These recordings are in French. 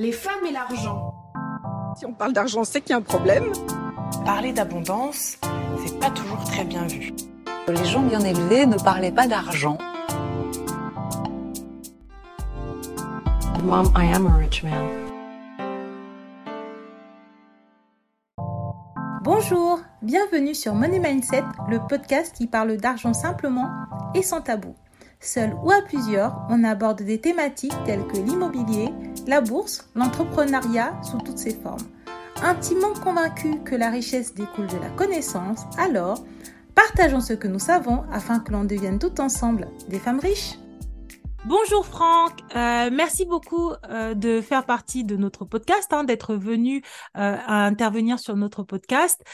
Les femmes et l'argent. Si on parle d'argent, c'est qu'il y a un problème. Parler d'abondance, c'est pas toujours très bien vu. Les gens bien élevés ne parlaient pas d'argent. Mom, I am a rich man. Bonjour, bienvenue sur Money Mindset, le podcast qui parle d'argent simplement et sans tabou. Seul ou à plusieurs, on aborde des thématiques telles que l'immobilier, la bourse, l'entrepreneuriat sous toutes ses formes. Intimement convaincu que la richesse découle de la connaissance, alors partageons ce que nous savons afin que l'on devienne tout ensemble des femmes riches. Bonjour Franck, euh, merci beaucoup euh, de faire partie de notre podcast, hein, d'être venu euh, intervenir sur notre podcast.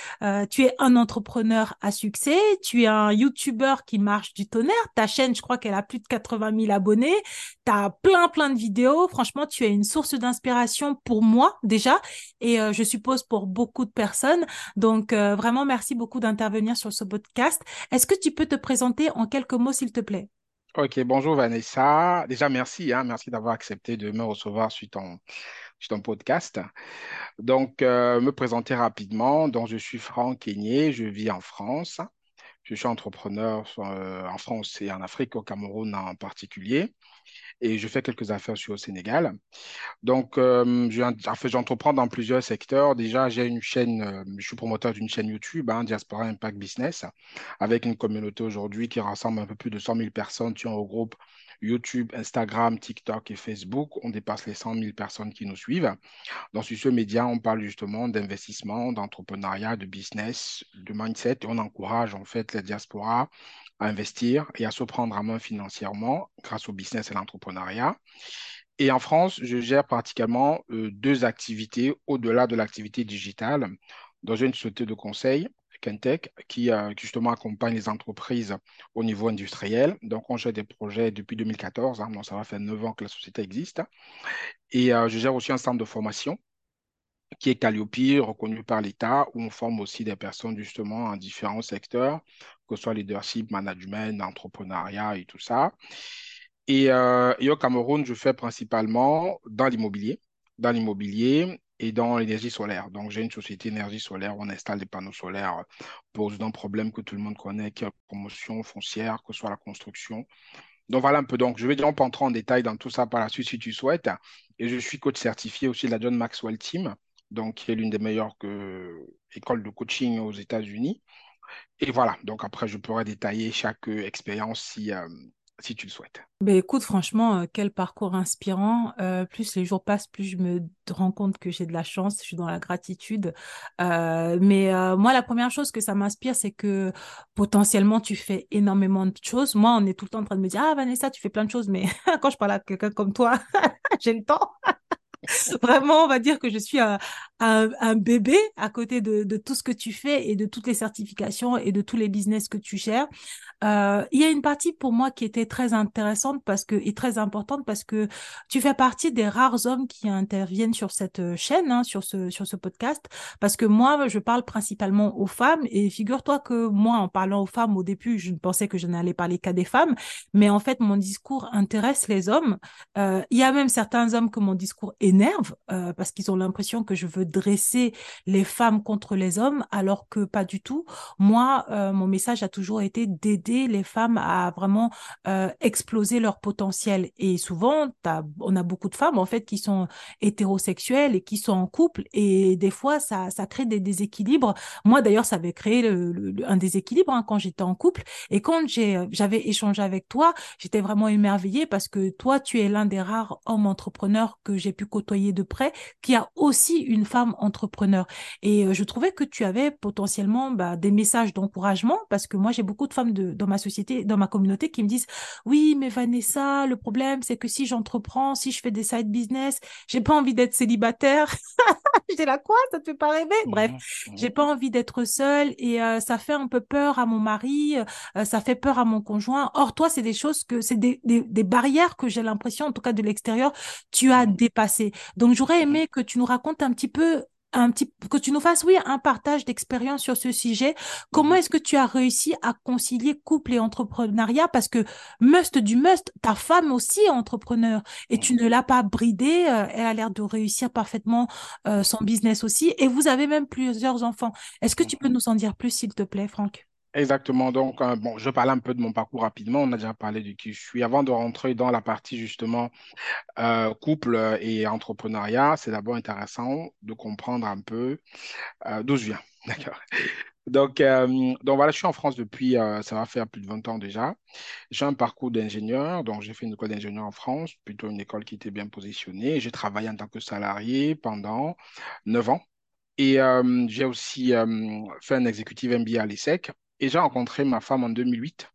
tu es un entrepreneur à succès, tu es un YouTuber qui marche du tonnerre. Ta chaîne, je crois qu'elle a plus de 80 000 abonnés. Tu as plein plein de vidéos. Franchement, tu es une source d'inspiration pour moi déjà et je suppose pour beaucoup de personnes. Donc vraiment, merci beaucoup d'intervenir sur ce podcast. Est-ce que tu peux te présenter en quelques mots, s'il te plaît? Ok, bonjour Vanessa. Déjà, merci, hein, merci d'avoir accepté de me recevoir sur ton, podcast. Donc, euh, me présenter rapidement. Donc, je suis Franck Keigné, je vis en France. Je suis entrepreneur euh, en France et en Afrique, au Cameroun en particulier et je fais quelques affaires sur au Sénégal. Donc, euh, j'entreprends dans plusieurs secteurs. Déjà, j'ai une chaîne, euh, je suis promoteur d'une chaîne YouTube, hein, Diaspora Impact Business, avec une communauté aujourd'hui qui rassemble un peu plus de 100 000 personnes qui ont regroupe YouTube, Instagram, TikTok et Facebook. On dépasse les 100 000 personnes qui nous suivent. Dans ce média, on parle justement d'investissement, d'entrepreneuriat, de business, de mindset et on encourage en fait la diaspora à investir et à se prendre en main financièrement grâce au business et l'entrepreneuriat. Et en France, je gère pratiquement euh, deux activités au-delà de l'activité digitale dans une société de conseil, Kentech, qui, euh, justement accompagne les entreprises au niveau industriel. Donc, on gère des projets depuis 2014, hein, ça va faire neuf ans que la société existe. Et euh, je gère aussi un centre de formation qui est Calliope, reconnu par l'État, où on forme aussi des personnes justement en différents secteurs, que ce soit leadership, management, entrepreneuriat et tout ça. Et, euh, et au Cameroun, je fais principalement dans l'immobilier, dans l'immobilier et dans l'énergie solaire. Donc, j'ai une société énergie solaire où on installe des panneaux solaires pour un problème que tout le monde connaît, qui est la promotion foncière, que ce soit la construction. Donc, voilà un peu. Donc, je vais dire, on peut entrer en détail dans tout ça par la suite si tu souhaites. Et je suis coach certifié aussi de la John Maxwell Team donc qui est l'une des meilleures écoles de coaching aux États-Unis. Et voilà, donc après, je pourrais détailler chaque expérience si, euh, si tu le souhaites. Ben écoute, franchement, euh, quel parcours inspirant. Euh, plus les jours passent, plus je me rends compte que j'ai de la chance, je suis dans la gratitude. mais moi, la première chose que ça m'inspire, c'est que potentiellement, tu fais énormément de choses. Moi, on est tout le temps en train de me dire, ah Vanessa, tu fais plein de choses, mais quand je parle à quelqu'un comme toi, j'ai le temps. Vraiment, on va dire que je suis un, bébé à côté de, tout ce que tu fais et de toutes les certifications et de tous les business que tu gères. Euh, il y a une partie pour moi qui était très intéressante parce que et très importante parce que tu fais partie des rares hommes qui interviennent sur cette euh, chaîne, hein, sur ce sur ce podcast, parce que moi je parle principalement aux femmes et figure-toi que moi en parlant aux femmes au début je ne pensais que je n'allais parler qu'à des femmes, mais en fait mon discours intéresse les hommes. Euh, il y a même certains hommes que mon discours énerve euh, parce qu'ils ont l'impression que je veux dresser les femmes contre les hommes alors que pas du tout. Moi euh, mon message a toujours été d'aider les femmes à vraiment euh, exploser leur potentiel. Et souvent, on a beaucoup de femmes en fait qui sont hétérosexuelles et qui sont en couple et des fois ça, ça crée des déséquilibres. Moi d'ailleurs, ça avait créé un déséquilibre hein, quand j'étais en couple et quand j'avais échangé avec toi, j'étais vraiment émerveillée parce que toi, tu es l'un des rares hommes entrepreneurs que j'ai pu côtoyer de près qui a aussi une femme entrepreneur. Et euh, je trouvais que tu avais potentiellement bah, des messages d'encouragement parce que moi j'ai beaucoup de femmes de, dans ma société, dans ma communauté qui me disent oui, mais Vanessa, le problème c'est que si j'entreprends, si je fais des side business, j'ai pas envie d'être célibataire. J'étais là quoi? Ça te fait pas rêver? Bref, j'ai pas envie d'être seule et euh, ça fait un peu peur à mon mari, euh, ça fait peur à mon conjoint. Or toi, c'est des choses que c'est des, des, des, barrières que j'ai l'impression, en tout cas de l'extérieur, tu as dépassé. Donc j'aurais aimé que tu nous racontes un petit peu un petit, que tu nous fasses, oui, un partage d'expérience sur ce sujet. Comment Mhm. est-ce que tu as réussi à concilier couple et entrepreneuriat? Parce que must du must, ta femme aussi est entrepreneur et tu ne l'as pas bridée. euh, elle a l'air de réussir parfaitement euh, son business aussi. Et vous avez même plusieurs enfants. Est-ce que tu peux nous en dire plus, s'il te plaît, Franck? Exactement. Donc, euh, bon, je parle un peu de mon parcours rapidement. On a déjà parlé de qui je suis. Avant de rentrer dans la partie justement euh, couple et entrepreneuriat, c'est d'abord intéressant de comprendre un peu euh, d'où je viens. D'accord. Donc, euh, donc voilà, je suis en France depuis, euh, ça va faire plus de 20 ans déjà. J'ai un parcours d'ingénieur, donc j'ai fait une école d'ingénieur en France, plutôt une école qui était bien positionnée. J'ai travaillé en tant que salarié pendant 9 ans. Et euh, j'ai aussi euh, fait un exécutif MBA à l'ESSEC. Et j'ai rencontré ma femme en 2008.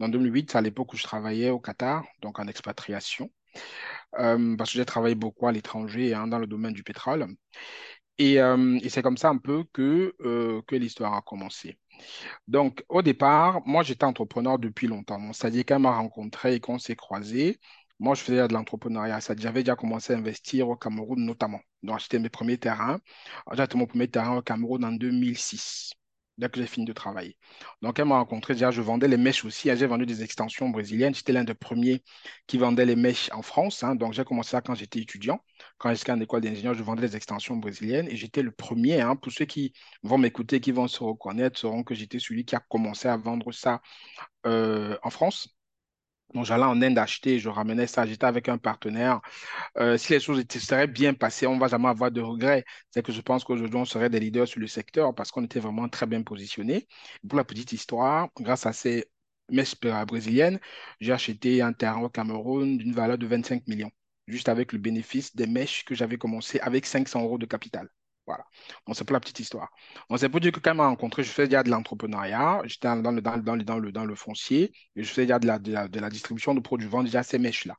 En 2008, c'est à l'époque où je travaillais au Qatar, donc en expatriation, euh, parce que j'ai travaillé beaucoup à l'étranger hein, dans le domaine du pétrole. Et, euh, et c'est comme ça un peu que, euh, que l'histoire a commencé. Donc, au départ, moi, j'étais entrepreneur depuis longtemps. C'est-à-dire qu'elle m'a rencontré et qu'on s'est croisés. Moi, je faisais de l'entrepreneuriat. J'avais déjà commencé à investir au Cameroun notamment. Donc, acheté mes premiers terrains. J'ai acheté mon premier terrain au Cameroun en 2006, dès que j'ai fini de travailler. Donc, elle m'a rencontré. Déjà, je vendais les mèches aussi. J'ai vendu des extensions brésiliennes. J'étais l'un des premiers qui vendait les mèches en France. hein. Donc, j'ai commencé ça quand j'étais étudiant. Quand j'étais en école d'ingénieur, je vendais des extensions brésiliennes. Et j'étais le premier, hein, pour ceux qui vont m'écouter, qui vont se reconnaître, sauront que j'étais celui qui a commencé à vendre ça euh, en France. Donc, j'allais en Inde acheter, je ramenais ça, j'étais avec un partenaire. Euh, si les choses étaient, seraient bien passées, on ne va jamais avoir de regrets. C'est que je pense qu'aujourd'hui, on serait des leaders sur le secteur parce qu'on était vraiment très bien positionnés. Pour la petite histoire, grâce à ces messes brésiliennes, j'ai acheté un terrain au Cameroun d'une valeur de 25 millions, juste avec le bénéfice des mèches que j'avais commencé avec 500 euros de capital. Voilà. Donc, c'est pour la petite histoire. Donc, c'est pour dire que quand elle m'a rencontré, je faisais déjà de l'entrepreneuriat, j'étais dans le, dans, le, dans, le, dans, le, dans le foncier, et je faisais déjà de la, de la, de la distribution de produits, vendre déjà ces mèches-là.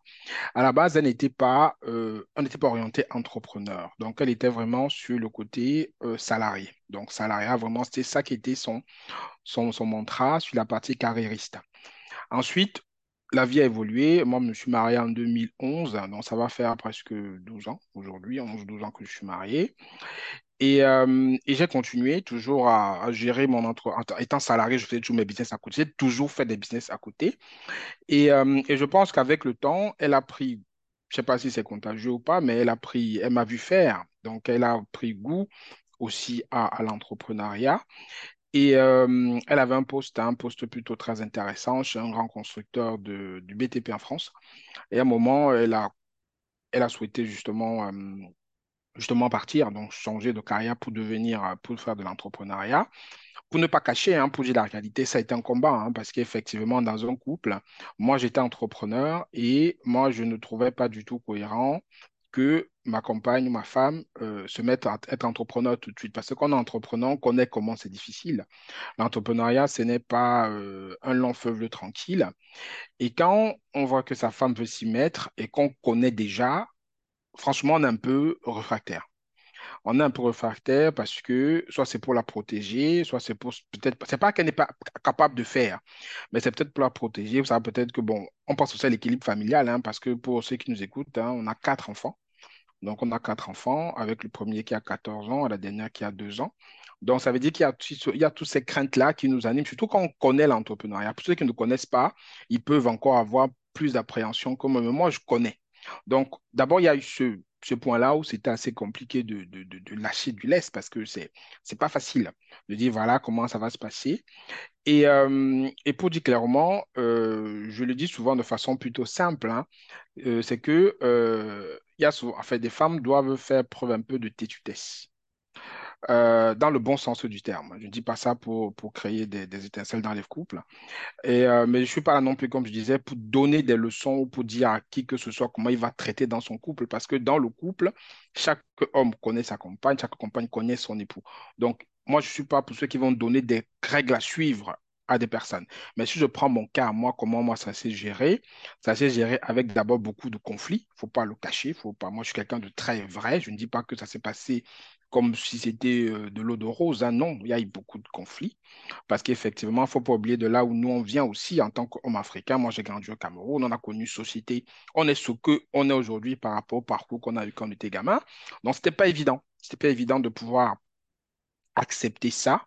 À la base, elle n'était pas, euh, pas orienté entrepreneur. Donc, elle était vraiment sur le côté euh, salarié. Donc, salariat, vraiment, c'était ça qui était son, son, son mantra sur la partie carriériste. Ensuite, la vie a évolué. Moi, je me suis marié en 2011, donc ça va faire presque 12 ans aujourd'hui, 11-12 ans que je suis marié. Et, euh, j'ai continué toujours à, gérer mon entre... Étant salarié, je faisais toujours mes business à côté. J'ai toujours fait des business à côté. Et, euh, je pense qu'avec le temps, elle a pris, je ne sais pas si c'est contagieux ou pas, mais elle a pris, elle m'a vu faire. Donc, elle a pris goût aussi à l'entrepreneuriat. Et euh, elle avait un poste, un poste plutôt très intéressant chez un grand constructeur du BTP en France. Et à un moment, elle a, elle a souhaité justement, euh, justement partir, donc changer de carrière pour devenir, pour faire de l'entrepreneuriat. Pour ne pas cacher, hein, pour dire la réalité, ça a été un combat, hein, parce qu'effectivement, dans un couple, moi, j'étais entrepreneur et moi, je ne trouvais pas du tout cohérent que ma compagne ma femme euh, se mette à être entrepreneur tout de suite. Parce qu'on est entrepreneur, on connaît comment c'est difficile. L'entrepreneuriat, ce n'est pas euh, un long fleuve tranquille. Et quand on voit que sa femme veut s'y mettre et qu'on connaît déjà, franchement, on est un peu réfractaire on est un peu réfractaire parce que soit c'est pour la protéger, soit c'est pour peut-être, c'est pas qu'elle n'est pas capable de faire, mais c'est peut-être pour la protéger. Ça peut-être que bon, on pense aussi à l'équilibre familial, hein, parce que pour ceux qui nous écoutent, hein, on a quatre enfants. Donc, on a quatre enfants, avec le premier qui a 14 ans la dernière qui a 2 ans. Donc, ça veut dire qu'il y y a toutes ces craintes-là qui nous animent, surtout quand on connaît l'entrepreneuriat. Pour ceux qui ne connaissent pas, ils peuvent encore avoir plus d'appréhension comme moi, je connais. Donc, d'abord, il y a eu ce, ce point-là où c'était assez compliqué de, de, de, lâcher du lest parce que c'est c'est pas facile de dire voilà comment ça va se passer. Et, euh, et pour dire clairement, euh, je le dis souvent de façon plutôt simple, hein, euh, c'est que y a souvent, en fait, des femmes doivent faire preuve un peu de têtutesse. Euh, dans le bon sens du terme. Je ne dis pas ça pour, pour créer des, des étincelles dans les couples. Et, euh, mais je ne suis pas là non plus, comme je disais, pour donner des leçons ou pour dire à qui que ce soit comment il va traiter dans son couple. Parce que dans le couple, chaque homme connaît sa compagne, chaque compagne connaît son époux. Donc, moi, je ne suis pas pour ceux qui vont donner des règles à suivre à des personnes. Mais si je prends mon cas, moi, comment moi ça s'est géré, ça s'est géré avec d'abord beaucoup de conflits. Il ne faut pas le cacher. Faut pas... Moi, je suis quelqu'un de très vrai. Je ne dis pas que ça s'est passé comme si c'était de l'eau de rose. Hein. Non, il y a eu beaucoup de conflits. Parce qu'effectivement, il ne faut pas oublier de là où nous, on vient aussi en tant qu'homme africain. Moi, j'ai grandi au Cameroun, on a connu société. On est ce qu'on est aujourd'hui par rapport au parcours qu'on a eu quand on était gamin. Donc, ce n'était pas évident. c'était pas évident de pouvoir accepter ça.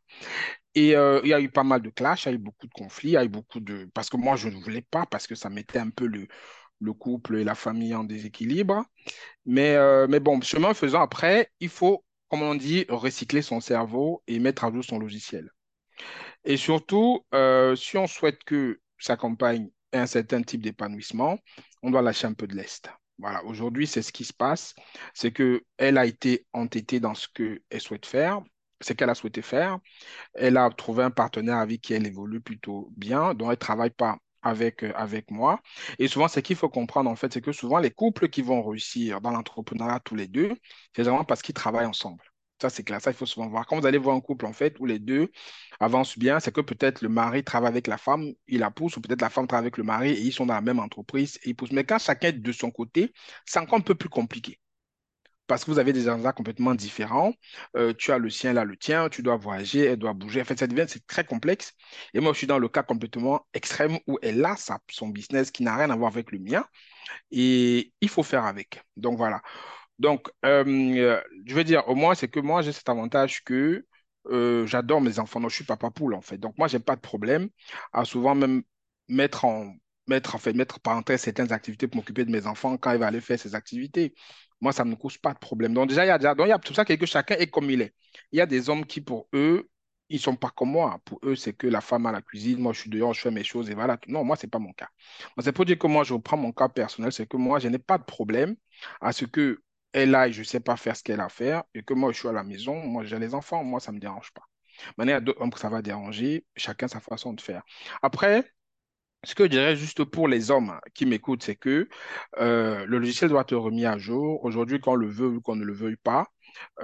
Et euh, il y a eu pas mal de clashs, il y a eu beaucoup de conflits, il y a eu beaucoup de... Parce que moi, je ne voulais pas, parce que ça mettait un peu le, le couple et la famille en déséquilibre. Mais, euh, mais bon, chemin faisant, après, il faut, comme on dit, recycler son cerveau et mettre à jour son logiciel. Et surtout, euh, si on souhaite que sa compagne ait un certain type d'épanouissement, on doit lâcher un peu de l'est. Voilà, aujourd'hui, c'est ce qui se passe. C'est qu'elle a été entêtée dans ce qu'elle souhaite faire, ce qu'elle a souhaité faire. Elle a trouvé un partenaire avec qui elle évolue plutôt bien, dont elle ne travaille pas avec, euh, avec moi. Et souvent, ce qu'il faut comprendre, en fait, c'est que souvent, les couples qui vont réussir dans l'entrepreneuriat tous les deux, c'est vraiment parce qu'ils travaillent ensemble. Ça, c'est clair. Ça, il faut souvent voir. Quand vous allez voir un couple, en fait, où les deux avancent bien, c'est que peut-être le mari travaille avec la femme, il la pousse, ou peut-être la femme travaille avec le mari et ils sont dans la même entreprise et ils poussent. Mais quand chacun est de son côté, c'est encore un peu plus compliqué parce que vous avez des agendas complètement différents. Euh, tu as le sien, là, le tien, tu dois voyager, elle doit bouger. En fait, ça devient, c'est très complexe. Et moi, je suis dans le cas complètement extrême où elle a son business qui n'a rien à voir avec le mien. Et il faut faire avec. Donc, voilà. Donc, euh, je veux dire, au moins, c'est que moi, j'ai cet avantage que euh, j'adore mes enfants. Non, je suis papa poule, en fait. Donc, moi, j'ai pas de problème à souvent même mettre en mettre en fait mettre parenthèse certaines activités pour m'occuper de mes enfants quand il va aller faire ses activités. Moi, ça ne me cause pas de problème. Donc, déjà, il y a, donc, il y a tout ça que chacun est comme il est. Il y a des hommes qui, pour eux, ils ne sont pas comme moi. Pour eux, c'est que la femme à la cuisine, moi, je suis dehors, je fais mes choses et voilà. Non, moi, ce n'est pas mon cas. C'est pour dire que moi, je reprends mon cas personnel, c'est que moi, je n'ai pas de problème à ce que elle aille, je ne sais pas faire ce qu'elle a à faire et que moi, je suis à la maison, moi, j'ai les enfants, moi, ça ne me dérange pas. Maintenant, il y a d'autres hommes que ça va déranger, chacun sa façon de faire. Après, ce que je dirais juste pour les hommes qui m'écoutent, c'est que euh, le logiciel doit être remis à jour. Aujourd'hui, qu'on le veut ou qu'on ne le veuille pas,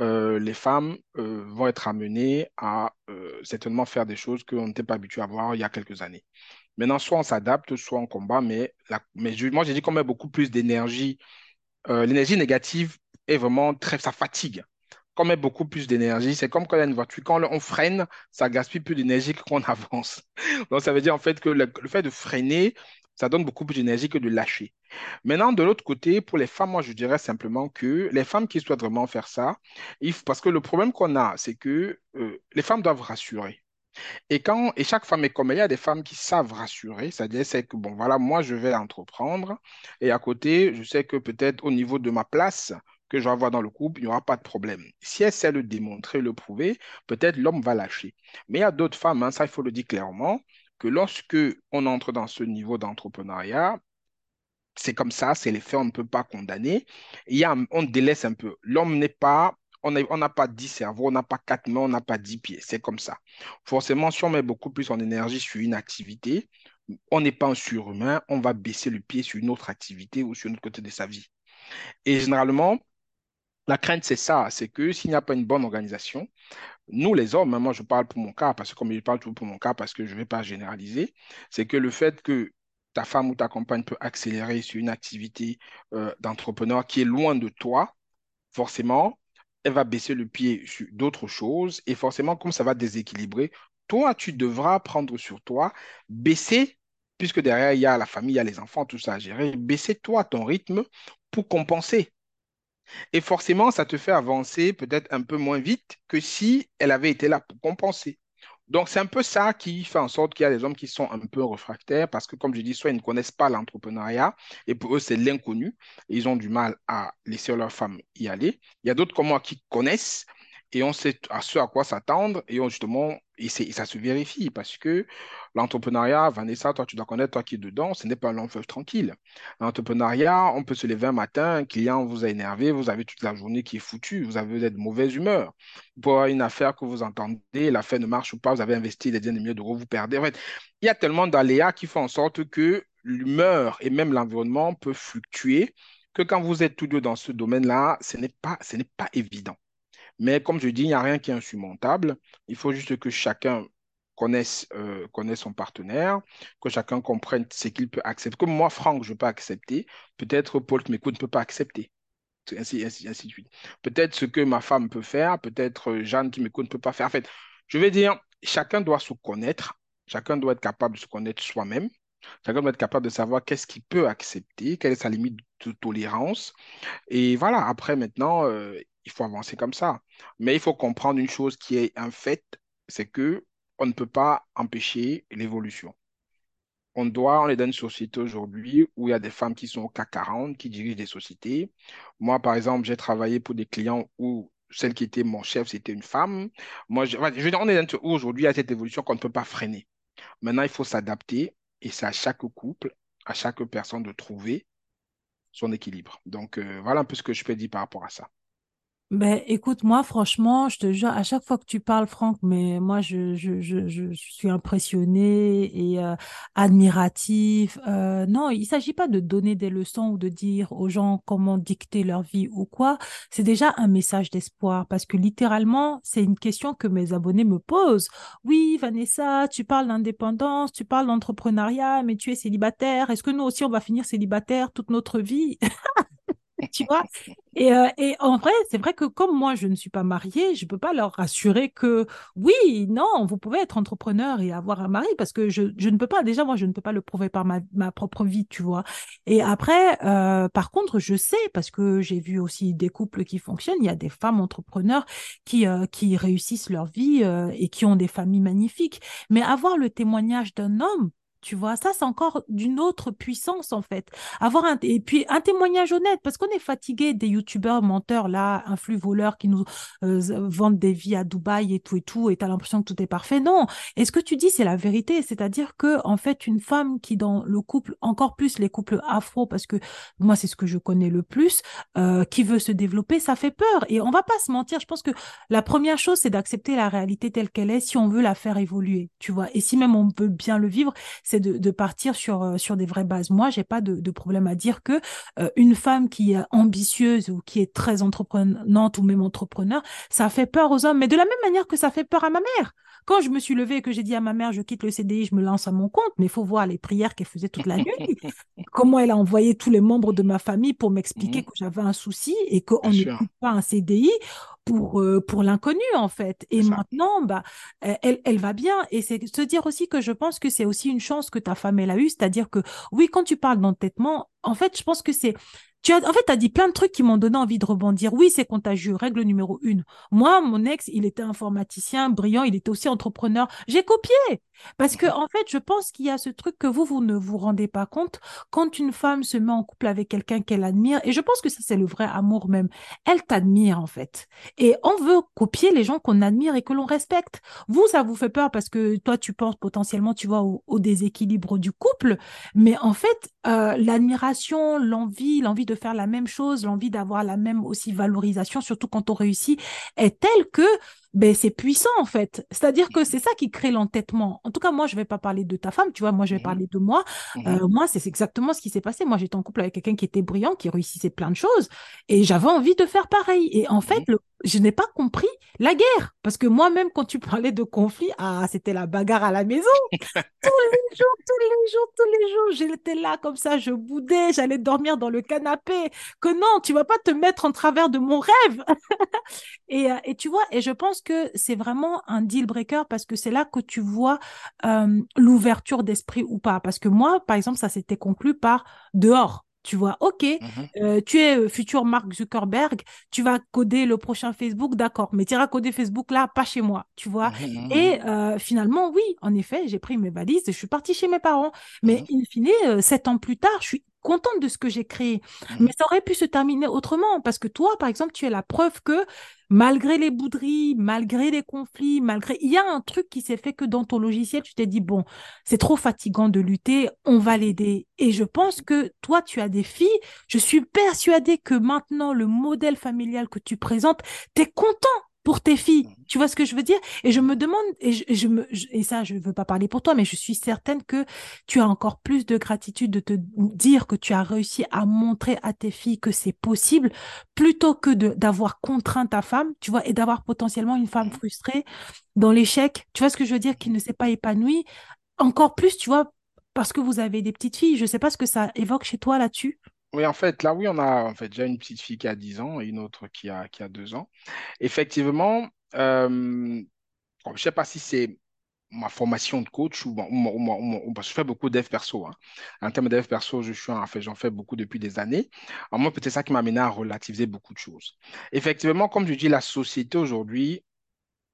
euh, les femmes euh, vont être amenées à certainement faire des choses qu'on n'était pas habitué à voir il y a quelques années. Maintenant, soit on s'adapte, soit on combat, mais, mais moi, j'ai dit qu'on met beaucoup plus d'énergie. L'énergie négative est vraiment très, ça fatigue met beaucoup plus d'énergie. C'est comme quand il y a une voiture, quand on freine, ça gaspille plus d'énergie que quand on avance. Donc, ça veut dire en fait que le, fait de freiner, ça donne beaucoup plus d'énergie que de lâcher. Maintenant, de l'autre côté, pour les femmes, moi, je dirais simplement que les femmes qui souhaitent vraiment faire ça, parce que le problème qu'on a, c'est que euh, les femmes doivent rassurer. Et, quand, et chaque femme est comme elle, il y a des femmes qui savent rassurer, c'est-à-dire c'est que, bon, voilà, moi, je vais entreprendre, et à côté, je sais que peut-être au niveau de ma place, que je vais avoir dans le couple, il n'y aura pas de problème. Si elle sait le démontrer, le prouver, peut-être l'homme va lâcher. Mais il y a d'autres femmes, hein, ça il faut le dire clairement, que lorsque on entre dans ce niveau d'entrepreneuriat, c'est comme ça, c'est les faits, on ne peut pas condamner. Il y a, on délaisse un peu. L'homme n'est pas on n'a pas dix cerveaux, on n'a pas quatre mains, on n'a pas dix pieds. C'est comme ça. Forcément, si on met beaucoup plus en énergie sur une activité, on n'est pas un surhumain, on va baisser le pied sur une autre activité ou sur un autre côté de sa vie. Et généralement, la crainte, c'est ça, c'est que s'il n'y a pas une bonne organisation, nous les hommes, hein, moi je parle pour mon cas, parce que comme je parle toujours pour mon cas, parce que je ne vais pas généraliser, c'est que le fait que ta femme ou ta compagne peut accélérer sur une activité euh, d'entrepreneur qui est loin de toi, forcément, elle va baisser le pied sur d'autres choses et forcément, comme ça va déséquilibrer, toi, tu devras prendre sur toi, baisser, puisque derrière, il y a la famille, il y a les enfants, tout ça à gérer, baisser toi ton rythme pour compenser. Et forcément, ça te fait avancer peut-être un peu moins vite que si elle avait été là pour compenser. Donc, c'est un peu ça qui fait en sorte qu'il y a des hommes qui sont un peu réfractaires parce que, comme je dis, soit ils ne connaissent pas l'entrepreneuriat et pour eux, c'est l'inconnu. Ils ont du mal à laisser leur femme y aller. Il y a d'autres comme moi qui connaissent et on sait à ce à quoi s'attendre et justement, et, ça se vérifie parce que l'entrepreneuriat, Vanessa, toi tu dois connaître, toi qui es dedans, ce n'est pas un long tranquille. L'entrepreneuriat, on peut se lever un matin, un client vous a énervé, vous avez toute la journée qui est foutue, vous avez de mauvaise humeur. Pour une affaire que vous entendez, l'affaire ne marche pas, vous avez investi des dizaines de milliers d'euros, vous perdez. En fait, il y a tellement d'aléas qui font en sorte que l'humeur et même l'environnement peuvent fluctuer que quand vous êtes tous deux dans ce domaine-là, ce n'est pas évident. Mais comme je dis, il n'y a rien qui est insurmontable. Il faut juste que chacun connaisse, euh, son partenaire, que chacun comprenne ce qu'il peut accepter. Comme moi, Franck, je peux accepter. Peut-être Paul qui m'écoute ne peut pas accepter. Ainsi, ainsi, ainsi de suite. Peut-être ce que ma femme peut faire, peut-être euh, Jeanne qui m'écoute ne peut pas faire. En fait, je veux dire, chacun doit se connaître. Chacun doit être capable de se connaître soi-même. Chacun doit être capable de savoir qu'est-ce qu'il peut accepter, quelle est sa limite de tolérance. Et voilà, après, maintenant, euh, il faut avancer comme ça. Mais il faut comprendre une chose qui est un fait, c'est que on ne peut pas empêcher l'évolution. On doit, on est dans une société aujourd'hui où il y a des femmes qui sont au CAC 40, qui dirigent des sociétés. Moi, par exemple, j'ai travaillé pour des clients où celle qui était mon chef, c'était une femme. Moi, je, on est dans aujourd'hui à cette évolution qu'on ne peut pas freiner. Maintenant, il faut s'adapter et c'est à chaque couple, à chaque personne de trouver son équilibre. Donc, euh, voilà un peu ce que je peux dire par rapport à ça. Ben, écoute, moi, franchement, je te jure, à chaque fois que tu parles, Franck, mais moi, je, je, je, je suis impressionnée et euh, admiratif. Euh, non, il s'agit pas de donner des leçons ou de dire aux gens comment dicter leur vie ou quoi. C'est déjà un message d'espoir parce que littéralement, c'est une question que mes abonnés me posent. Oui, Vanessa, tu parles d'indépendance, tu parles d'entrepreneuriat, mais tu es célibataire. Est-ce que nous aussi, on va finir célibataire toute notre vie? tu vois et, euh, et, en vrai, c'est vrai que comme moi, je ne suis pas mariée, je ne peux pas leur rassurer que oui, non, vous pouvez être entrepreneur et avoir un mari parce que je, je ne peux pas, déjà, moi, je ne peux pas le prouver par ma, ma propre vie, tu vois. Et après, euh, par contre, je sais, parce que j'ai vu aussi des couples qui fonctionnent, il y a des femmes entrepreneurs qui, euh, qui réussissent leur vie et qui ont des familles magnifiques. Mais avoir le témoignage d'un homme, tu vois, ça, c'est encore d'une autre puissance, en fait. Avoir un, et puis un témoignage honnête, parce qu'on est fatigué des youtubeurs menteurs, là, influx voleurs qui nous euh, vendent des vies à Dubaï et tout et tout, et t'as l'impression que tout est parfait. Non. Et ce que tu dis, c'est la vérité. C'est-à-dire que, en fait, une femme qui, dans le couple, encore plus les couples afro, parce que moi, c'est ce que je connais le plus, euh, qui veut se développer, ça fait peur. Et on va pas se mentir. Je pense que la première chose, c'est d'accepter la réalité telle qu'elle est si on veut la faire évoluer, tu vois. Et si même on veut bien le vivre, c'est de, de, partir sur, euh, sur des vraies bases. Moi, j'ai pas de, de, problème à dire que euh, une femme qui est ambitieuse ou qui est très entreprenante ou même entrepreneur, ça fait peur aux hommes, mais de la même manière que ça fait peur à ma mère. Quand je me suis levée et que j'ai dit à ma mère, je quitte le CDI, je me lance à mon compte, mais il faut voir les prières qu'elle faisait toute la nuit. Comment elle a envoyé tous les membres de ma famille pour m'expliquer mmh. que j'avais un souci et qu'on ne quitte pas un CDI pour, euh, pour l'inconnu, en fait. Et maintenant, bah, elle, elle va bien. Et c'est se dire aussi que je pense que c'est aussi une chance que ta femme, elle a eue. C'est-à-dire que, oui, quand tu parles d'entêtement, en fait, je pense que c'est tu as, en fait, tu as dit plein de trucs qui m'ont donné envie de rebondir. Oui, c'est contagieux. Règle numéro une. Moi, mon ex, il était informaticien, brillant, il était aussi entrepreneur. J'ai copié. Parce que, en fait, je pense qu'il y a ce truc que vous, vous ne vous rendez pas compte. Quand une femme se met en couple avec quelqu'un qu'elle admire, et je pense que ça, c'est le vrai amour même, elle t'admire, en fait. Et on veut copier les gens qu'on admire et que l'on respecte. Vous, ça vous fait peur parce que toi, tu penses potentiellement, tu vois, au, déséquilibre du couple. Mais en fait, euh, l'admiration, l'envie, l'envie de faire la même chose, l'envie d'avoir la même aussi valorisation, surtout quand on réussit, est telle que ben, c'est puissant en fait. C'est-à-dire que c'est ça qui crée l'entêtement. En tout cas, moi, je vais pas parler de ta femme, tu vois, moi, je vais mmh parler de moi. Mmh euh, moi, c'est exactement ce qui s'est passé. Moi, j'étais en couple avec quelqu'un qui était brillant, qui réussissait plein de choses, et j'avais envie de faire pareil. Et en fait, mmh le, je n'ai pas compris la guerre. Parce que moi-même, quand tu parlais de conflit, ah, c'était la bagarre à la maison. tous les jours, tous les jours, tous les jours, j'étais là comme ça, je boudais, j'allais dormir dans le canapé. Que non, tu vas pas te mettre en travers de mon rêve. et, euh, et tu vois, et je pense que c'est vraiment un deal breaker parce que c'est là que tu vois euh, l'ouverture d'esprit ou pas. Parce que moi, par exemple, ça s'était conclu par dehors. Tu vois, ok, mmh euh, tu es euh, futur Mark Zuckerberg, tu vas coder le prochain Facebook, d'accord, mais tu iras coder Facebook là, pas chez moi, tu vois. Mmh mmh et euh, finalement, oui, en effet, j'ai pris mes valises et je suis partie chez mes parents. Mais in fine, sept ans plus tard, je suis contente de ce que j'ai créé. Mmh. Mais ça aurait pu se terminer autrement parce que toi, par exemple, tu es la preuve que malgré les bouderies, malgré les conflits, malgré, il y a un truc qui s'est fait que dans ton logiciel, tu t'es dit, bon, c'est trop fatigant de lutter, on va l'aider. Et je pense que toi, tu as des filles. Je suis persuadée que maintenant, le modèle familial que tu présentes, tu es content pour tes filles. Mmh. Tu vois ce que je veux dire? Et je me demande, et, je, me, et ça, je ne veux pas parler pour toi, mais je suis certaine que tu as encore plus de gratitude de te dire que tu as réussi à montrer à tes filles que c'est possible, plutôt que d'avoir contraint ta femme, tu vois, et d'avoir potentiellement une femme mmh. frustrée dans l'échec. Tu vois ce que je veux dire? Qui ne s'est pas épanouie. Encore plus, tu vois, parce que vous avez des petites filles. Je ne sais pas ce que ça évoque chez toi là-dessus. Oui, en fait, là, oui, on a en fait déjà une petite fille qui a 10 ans et une autre qui a, qui a 2 ans. Effectivement, euh, je ne sais pas si c'est ma formation de coach, ou, je fais beaucoup dev perso. Hein. En termes de dev perso, je suis en fait, j'en fais beaucoup depuis des années. Alors moi, peut-être ça qui m'a amené à relativiser beaucoup de choses. Effectivement, comme je dis, la société aujourd'hui,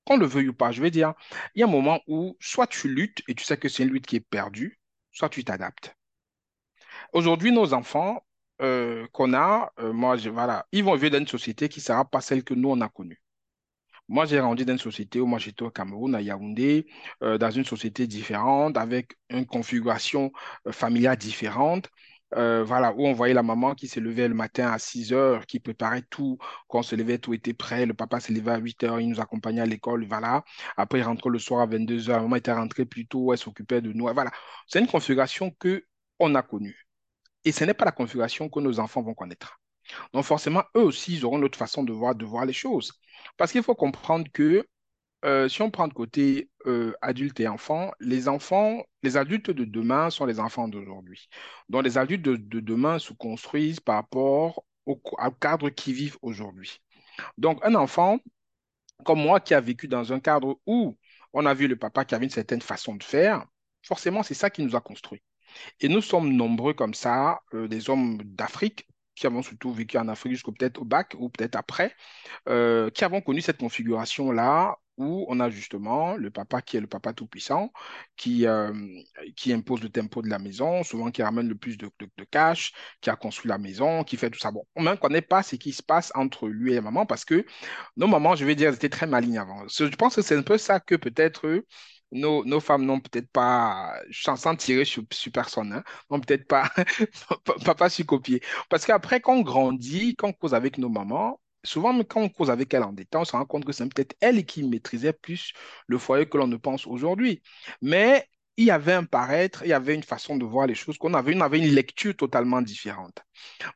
qu'on le veuille ou pas, je vais dire, il y a un moment où soit tu luttes et tu sais que c'est une lutte qui est perdue, soit tu t'adaptes. Aujourd'hui, nos enfants euh, qu'on a, euh, moi, voilà, ils vont vivre dans une société qui ne sera pas celle que nous, on a connue. Moi, j'ai grandi dans une société où moi j'étais au Cameroun, à Yaoundé, euh, dans une société différente, avec une configuration familiale différente. voilà, où on voyait la maman qui se levait le matin à 6 heures, qui préparait tout. Quand on se levait, tout était prêt. Le papa se levait à 8 heures, il nous accompagnait à l'école. Voilà. Après, il rentrait le soir à 22 heures. La maman était rentrée plus tôt, elle s'occupait de nous. Voilà. C'est une configuration que on a connue. Et ce n'est pas la configuration que nos enfants vont connaître. Donc forcément, eux aussi, ils auront une autre façon de voir, de voir les choses. Parce qu'il faut comprendre que euh, si on prend de côté euh, adultes et enfants, les enfants, les adultes de demain sont les enfants d'aujourd'hui. Donc les adultes de, demain se construisent par rapport au, cadre qu'ils vivent aujourd'hui. Donc un enfant, comme moi qui a vécu dans un cadre où on a vu le papa qui avait une certaine façon de faire, forcément c'est ça qui nous a construit. Et nous sommes nombreux comme ça, euh, des hommes d'Afrique, qui avons surtout vécu en Afrique jusqu'au peut-être au bac ou peut-être après, euh, qui avons connu cette configuration-là où on a justement le papa qui est le papa tout-puissant, qui, euh, qui impose le tempo de la maison, souvent qui ramène le plus de, de, cash, qui a construit la maison, qui fait tout ça. Bon, on ne connaît pas ce qui se passe entre lui et la maman parce que nos mamans, je vais dire, étaient très malignes avant. Je pense que c'est un peu ça que peut-être nos, femmes n'ont peut-être pas, sans tirer sur, personne, hein, n'ont peut-être pas, pas, pas su copier. Parce qu'après, quand on grandit, quand on cause avec nos mamans, souvent, quand on cause avec elles en détente, on se rend compte que c'est peut-être elle qui maîtrisait plus le foyer que l'on ne pense aujourd'hui. Mais il y avait un paraître, il y avait une façon de voir les choses, qu'on avait, on avait une lecture totalement différente.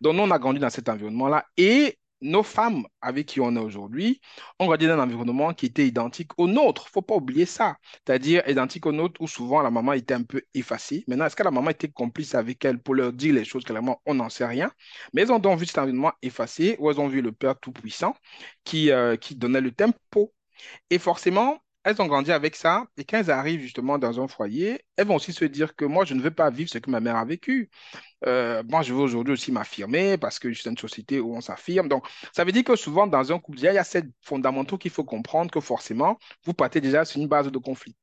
Donc, on a grandi dans cet environnement-là et nos femmes avec qui on est aujourd'hui ont grandi dans un environnement qui était identique au nôtre. Faut pas oublier ça. C'est-à-dire identique au nôtre où souvent la maman était un peu effacée. Maintenant, est-ce que la maman était complice avec elle pour leur dire les choses clairement? On n'en sait rien. Mais elles ont donc vu cet environnement effacé où elles ont vu le Père Tout-Puissant qui, euh, qui donnait le tempo. Et forcément, elles ont grandi avec ça. Et quand elles arrivent justement dans un foyer, elles vont aussi se dire que moi, je ne veux pas vivre ce que ma mère a vécu. Euh, moi, je veux aujourd'hui aussi m'affirmer parce que c'est une société où on s'affirme. Donc, ça veut dire que souvent, dans un couple, il y a ces fondamentaux qu'il faut comprendre que forcément, vous partez déjà sur une base de conflit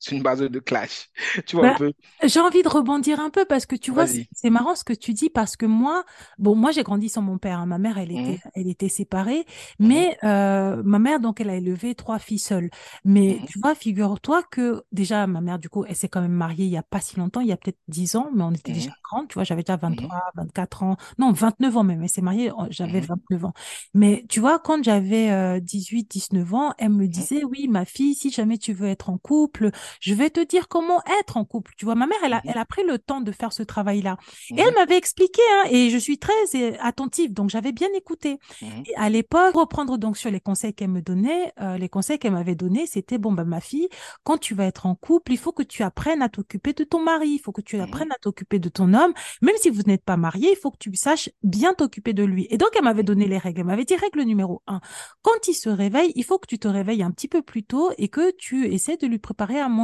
c'est une base de clash. tu vois un bah, peu. J'ai envie de rebondir un peu parce que tu vois, c'est marrant ce que tu dis parce que moi, bon, moi j'ai grandi sans mon père. Hein. Ma mère, elle était, mmh. elle était séparée, mmh. mais euh, ma mère, donc, elle a élevé trois filles seules. Mais mmh. tu vois, figure-toi que déjà, ma mère, du coup, elle s'est quand même mariée il y a pas si longtemps, il y a peut-être 10 ans, mais on était déjà grande. Tu vois, j'avais déjà 23, 24 ans, non, 29 ans même. Elle s'est mariée, oh, j'avais 29 ans. Mais tu vois, quand j'avais 18, euh, 19 ans, elle me disait, oui, ma fille, si jamais tu veux être en couple, je vais te dire comment être en couple. Tu vois, ma mère, elle a, mmh elle a pris le temps de faire ce travail-là. Et elle m'avait expliqué, hein, et je suis très attentive, donc j'avais bien écouté. Mmh et à l'époque, reprendre donc sur les conseils qu'elle me donnait, euh, les conseils qu'elle m'avait donnés, c'était, bon, bah, ma fille, quand tu vas être en couple, il faut que tu apprennes à t'occuper de ton mari, il faut que tu apprennes à t'occuper de ton homme. Même si vous n'êtes pas marié, il faut que tu saches bien t'occuper de lui. Et donc, elle m'avait donné les règles. Elle m'avait dit, règle numéro un, quand il se réveille, il faut que tu te réveilles un petit peu plus tôt et que tu essaies de lui préparer à manger,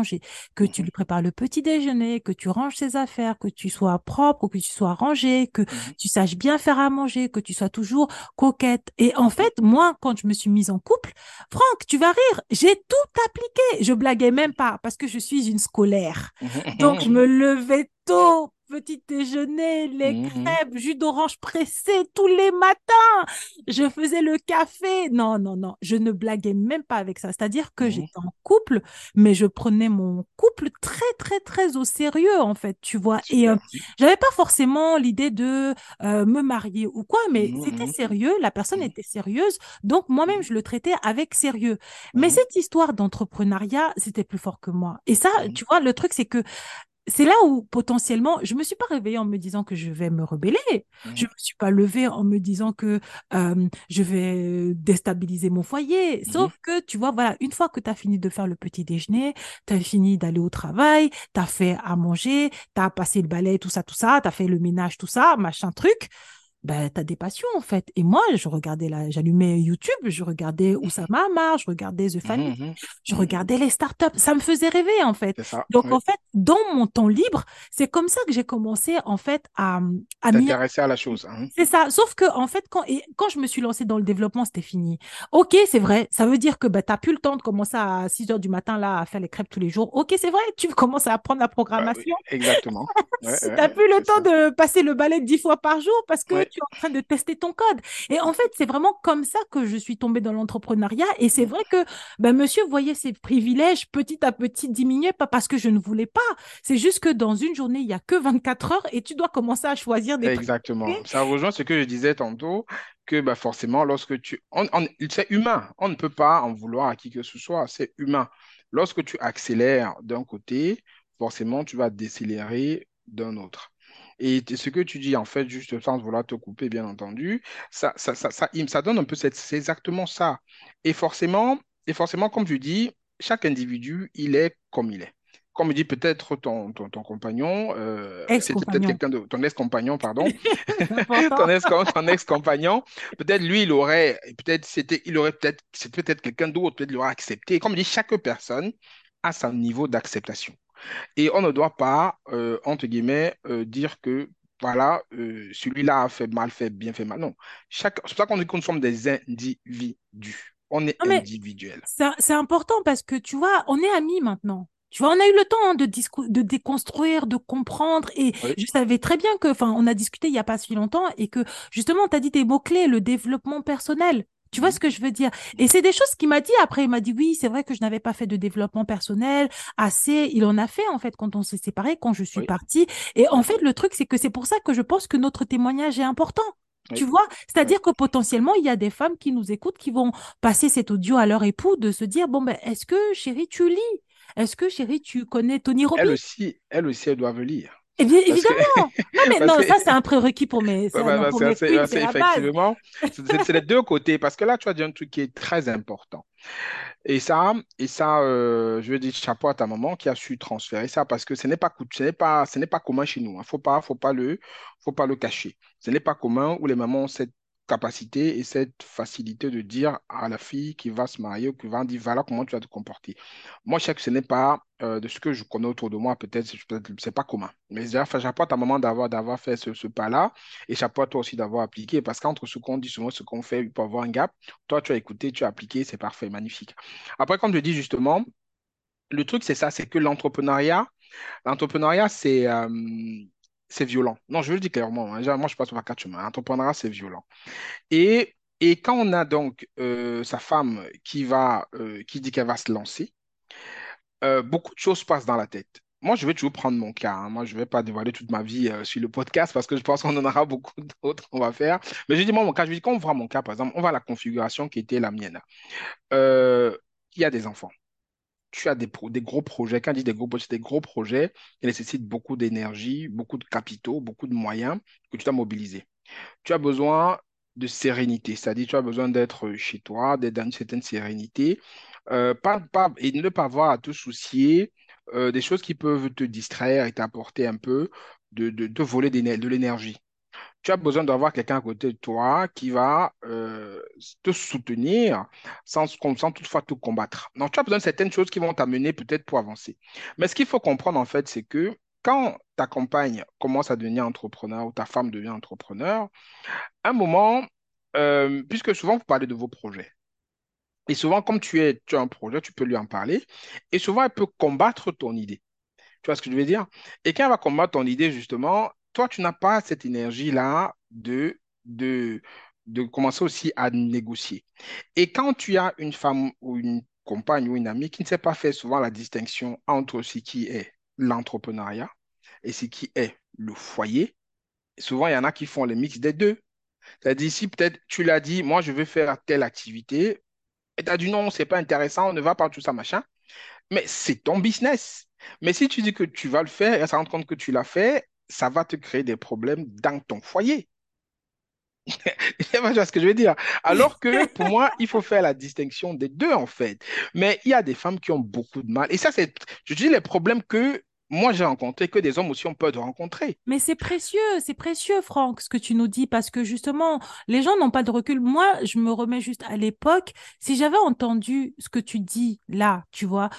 que tu lui prépares le petit déjeuner, que tu ranges ses affaires, que tu sois propre, que tu sois rangé, que mmh tu saches bien faire à manger, que tu sois toujours coquette. Et en fait, moi, quand je me suis mise en couple, Franck, tu vas rire, j'ai tout appliqué. Je blaguais même pas parce que je suis une scolaire. Donc, je me levais tôt petit déjeuner, les mmh crêpes, jus d'orange pressé tous les matins. Je faisais le café. Non, non, non, je ne blaguais même pas avec ça. C'est-à-dire que mmh j'étais en couple, mais je prenais mon couple très, très, très au sérieux, en fait, tu vois. Et euh, j'avais pas forcément l'idée de euh, me marier ou quoi, mais mmh c'était sérieux. La personne était sérieuse. Donc, moi-même, je le traitais avec sérieux. Mais cette histoire d'entrepreneuriat, c'était plus fort que moi. Et ça, tu vois, le truc, c'est que c'est là où potentiellement, je me suis pas réveillée en me disant que je vais me rebeller. Je mmh. Je me suis pas levée en me disant que je vais déstabiliser mon foyer. Mmh Sauf que, tu vois, voilà, une fois que tu as fini de faire le petit déjeuner, tu as fini d'aller au travail, tu as fait à manger, tu as passé le balai, tout ça, tout ça, tu as fait le ménage, tout ça, machin truc. Ben, tu as des passions, en fait. Et moi, je regardais là, j'allumais YouTube, je regardais Oussama Hamar, je regardais The Family, mhm, je mhm. regardais les startups. Ça me faisait rêver, en fait. Ça, Donc, oui. en fait, dans mon temps libre, c'est comme ça que j'ai commencé, en fait, à, à à la chose. hein. c'est ça. Sauf que, en fait, quand, et quand je me suis lancée dans le développement, c'était fini. Ok, c'est vrai. Ça veut dire que bah, tu n'as plus le temps de commencer à 6 heures du matin là, à faire les crêpes tous les jours. Ok, c'est vrai. Tu commences à apprendre la Bah, oui, programmation. exactement. Ouais, Si ouais, tu n'as ouais, plus le temps ça. de passer le balai dix fois par jour parce que. En train de tester ton code. Et en fait, c'est vraiment comme ça que je suis tombée dans l'entrepreneuriat. Et c'est vrai que ben, monsieur voyait ses privilèges petit à petit diminuer, pas parce que je ne voulais pas. C'est juste que dans une journée, il n'y a que 24 heures et tu dois commencer à choisir des Exactement. Ça rejoint ce que je disais tantôt, que bah, forcément, lorsque tu... C'est humain. On ne peut pas en vouloir à qui que ce soit. C'est humain. Lorsque tu accélères d'un côté, forcément, tu vas décélérer d'un autre. Et ce que tu dis, en fait, juste sans vouloir te couper, bien entendu, ça, ça, ça, ça, ça donne un peu. C'est exactement ça. Et forcément, et forcément, comme je dis, chaque individu, il est comme il est. Comme dit peut-être ton, ton, ton compagnon, euh, c'était peut-être quelqu'un de... Ton ex-compagnon, pardon. Ton ex, ton ex-compagnon, peut-être lui, il aurait, peut-être c'était, il aurait peut-être, c'est peut-être quelqu'un d'autre, peut-être il aurait accepté. Comme dis, chaque personne a son niveau d'acceptation. Et on ne doit pas, euh, entre guillemets, euh, dire que, voilà, euh, celui-là a fait mal, fait bien, fait mal. Non. Chaque, c'est pour ça qu'on dit sommes des individus. On est Non, individuel. c'est important parce que tu vois, on est amis maintenant. Tu vois, on a eu le temps hein, de, de déconstruire, de comprendre. Et Oui. je savais très bien que, enfin, on a discuté il n'y a pas si longtemps et que justement, tu as dit tes mots-clés, le développement personnel. Tu vois ce que je veux dire? Et c'est des choses qu'il m'a dit après. Il m'a dit, oui, c'est vrai que je n'avais pas fait de développement personnel assez. Il en a fait, en fait, quand on s'est séparés, quand je suis Oui. partie. Et en fait, le truc, c'est que c'est pour ça que je pense que notre témoignage est important. Tu Oui. vois? Oui. C'est-à-dire que potentiellement, il y a des femmes qui nous écoutent, qui vont passer cet audio à leur époux, de se dire, bon, ben, est-ce que, chérie, tu lis? Est-ce que, chérie, tu connais Tony Elle Robbins? aussi, elle aussi, elle doit lire. Eh bien, Parce que, évidemment. Non, mais non, que ça, c'est un prérequis pour mes, Ouais, ouais, pour c'est effectivement, c'est les deux côtés, parce que là, tu as dit un truc qui est très important. Et ça, et ça euh, je veux dire chapeau à ta maman qui a su transférer ça, parce que ce n'est pas, ce n'est pas, ce n'est pas commun chez nous. Il faut pas, faut pas le, faut pas le cacher. Ce n'est pas commun où les mamans ont cette capacité et cette facilité de dire à la fille qui va se marier ou qui va dire voilà comment tu vas te comporter. Moi, je sais que ce n'est pas euh, de ce que je connais autour de moi, peut-être, peut-être- c'est pas commun. Mais déjà, chapeau à ta maman d'avoir d'avoir fait ce, pas-là. Et à toi aussi d'avoir appliqué, parce qu'entre ce qu'on dit souvent, ce qu'on fait, il peut avoir un gap. Toi, tu as écouté, tu as appliqué, c'est parfait, magnifique. Après, comme je dis justement, le truc, c'est ça, c'est que l'entrepreneuriat, l'entrepreneuriat, c'est euh, c'est violent. Non, je le dire clairement. hein. Moi, je passe par quatre chemins. L'entrepreneuriat, c'est violent. Et, quand on a donc euh, sa femme qui va, euh, qui dit qu'elle va se lancer, euh, beaucoup de choses passent dans la tête. Moi, je vais toujours prendre mon cas. hein. Moi, je ne vais pas dévoiler toute ma vie sur le podcast parce que je pense qu'on en aura beaucoup d'autres qu'on va faire. Mais je dis, moi, mon cas, je dis, quand on voit mon cas, par exemple, on voit la configuration qui était la mienne. Il y a des enfants. Tu as des, gros projets. Quand je dis des gros projets, c'est des gros projets qui nécessitent beaucoup d'énergie, beaucoup de capitaux, beaucoup de moyens que tu dois mobiliser. Tu as besoin de sérénité, c'est-à-dire tu as besoin d'être chez toi, d'être dans une certaine sérénité, euh, pas, et ne pas avoir à te soucier euh, des choses qui peuvent te distraire et t'apporter un peu de, voler de l'énergie. Tu as besoin d'avoir quelqu'un à côté de toi qui va euh, te soutenir sans, toutefois te combattre. Donc, tu as besoin de certaines choses qui vont t'amener peut-être pour avancer. Mais ce qu'il faut comprendre, en fait, c'est que quand ta compagne commence à devenir entrepreneur ou ta femme devient entrepreneur, à un moment, euh, puisque souvent vous parlez de vos projets, et souvent comme tu es, tu as un projet, tu peux lui en parler, et souvent elle peut combattre ton idée. Tu vois ce que je veux dire? Et quand elle va combattre ton idée, justement, toi, tu n'as pas cette énergie-là de, commencer aussi à négocier. Et quand tu as une femme ou une compagne ou une amie qui ne sait pas faire souvent la distinction entre ce qui est l'entrepreneuriat et ce qui est le foyer, souvent il y en a qui font le mix des deux. C'est-à-dire, si peut-être tu l'as dit, moi je veux faire telle activité, et tu as dit non, c'est pas intéressant, on ne va pas tout ça, machin, mais c'est ton business. Mais si tu dis que tu vas le faire et elle se rend compte que tu l'as fait, ça va te créer des problèmes dans ton foyer. Tu vois ce que je veux dire? Alors que pour moi, il faut faire la distinction des deux, en fait. Mais il y a des femmes qui ont beaucoup de mal. Et ça, c'est, je dis les problèmes que moi, j'ai rencontré que des hommes aussi ont peur de rencontrer. Mais c'est précieux, c'est précieux, Franck, ce que tu nous dis, parce que justement, les gens n'ont pas de recul. Moi, je me remets juste à l'époque. Si j'avais entendu ce que tu dis là, tu vois,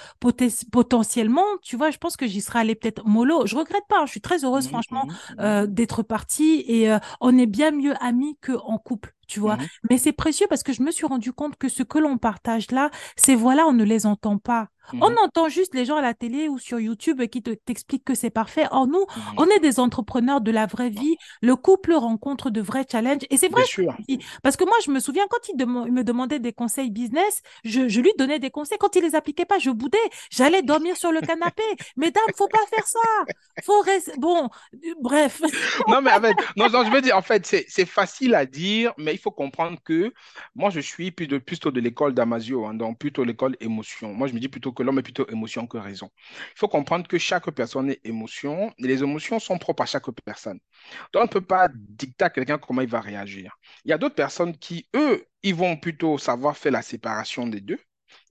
potentiellement, tu vois, je pense que j'y serais allée peut-être mollo. Je regrette pas, hein, je suis très heureuse, Mhm, franchement, mhm, euh, mhm, d'être partie et euh, on est bien mieux amis qu'en couple. Tu vois, mais c'est précieux parce que je me suis rendu compte que ce que l'on partage là, ces voix-là, on ne les entend pas. On mhm, entend juste les gens à la télé ou sur YouTube qui te, t'expliquent que c'est parfait. Or, nous, on est des entrepreneurs de la vraie vie. Le couple rencontre de vrais challenges. Et c'est vrai. Parce que moi, je me souviens quand il, dem- il me demandait des conseils business, je, je lui donnais des conseils. Quand il les appliquait pas, je boudais. J'allais dormir sur le canapé. Mesdames, faut pas faire ça. Faut rester... Bon, bref. Non, mais en fait, non, non, je veux dire, en fait, c'est c'est facile à dire, mais il faut comprendre que moi, je suis plutôt de l'école d'Amasio, hein, donc plutôt l'école émotion. Moi, je me dis plutôt que l'homme est plutôt émotion que raison. Il faut comprendre que chaque personne est émotion, et les émotions sont propres à chaque personne. Donc, on ne peut pas dicter à quelqu'un comment il va réagir. Il y a d'autres personnes qui, eux, ils vont plutôt savoir faire la séparation des deux.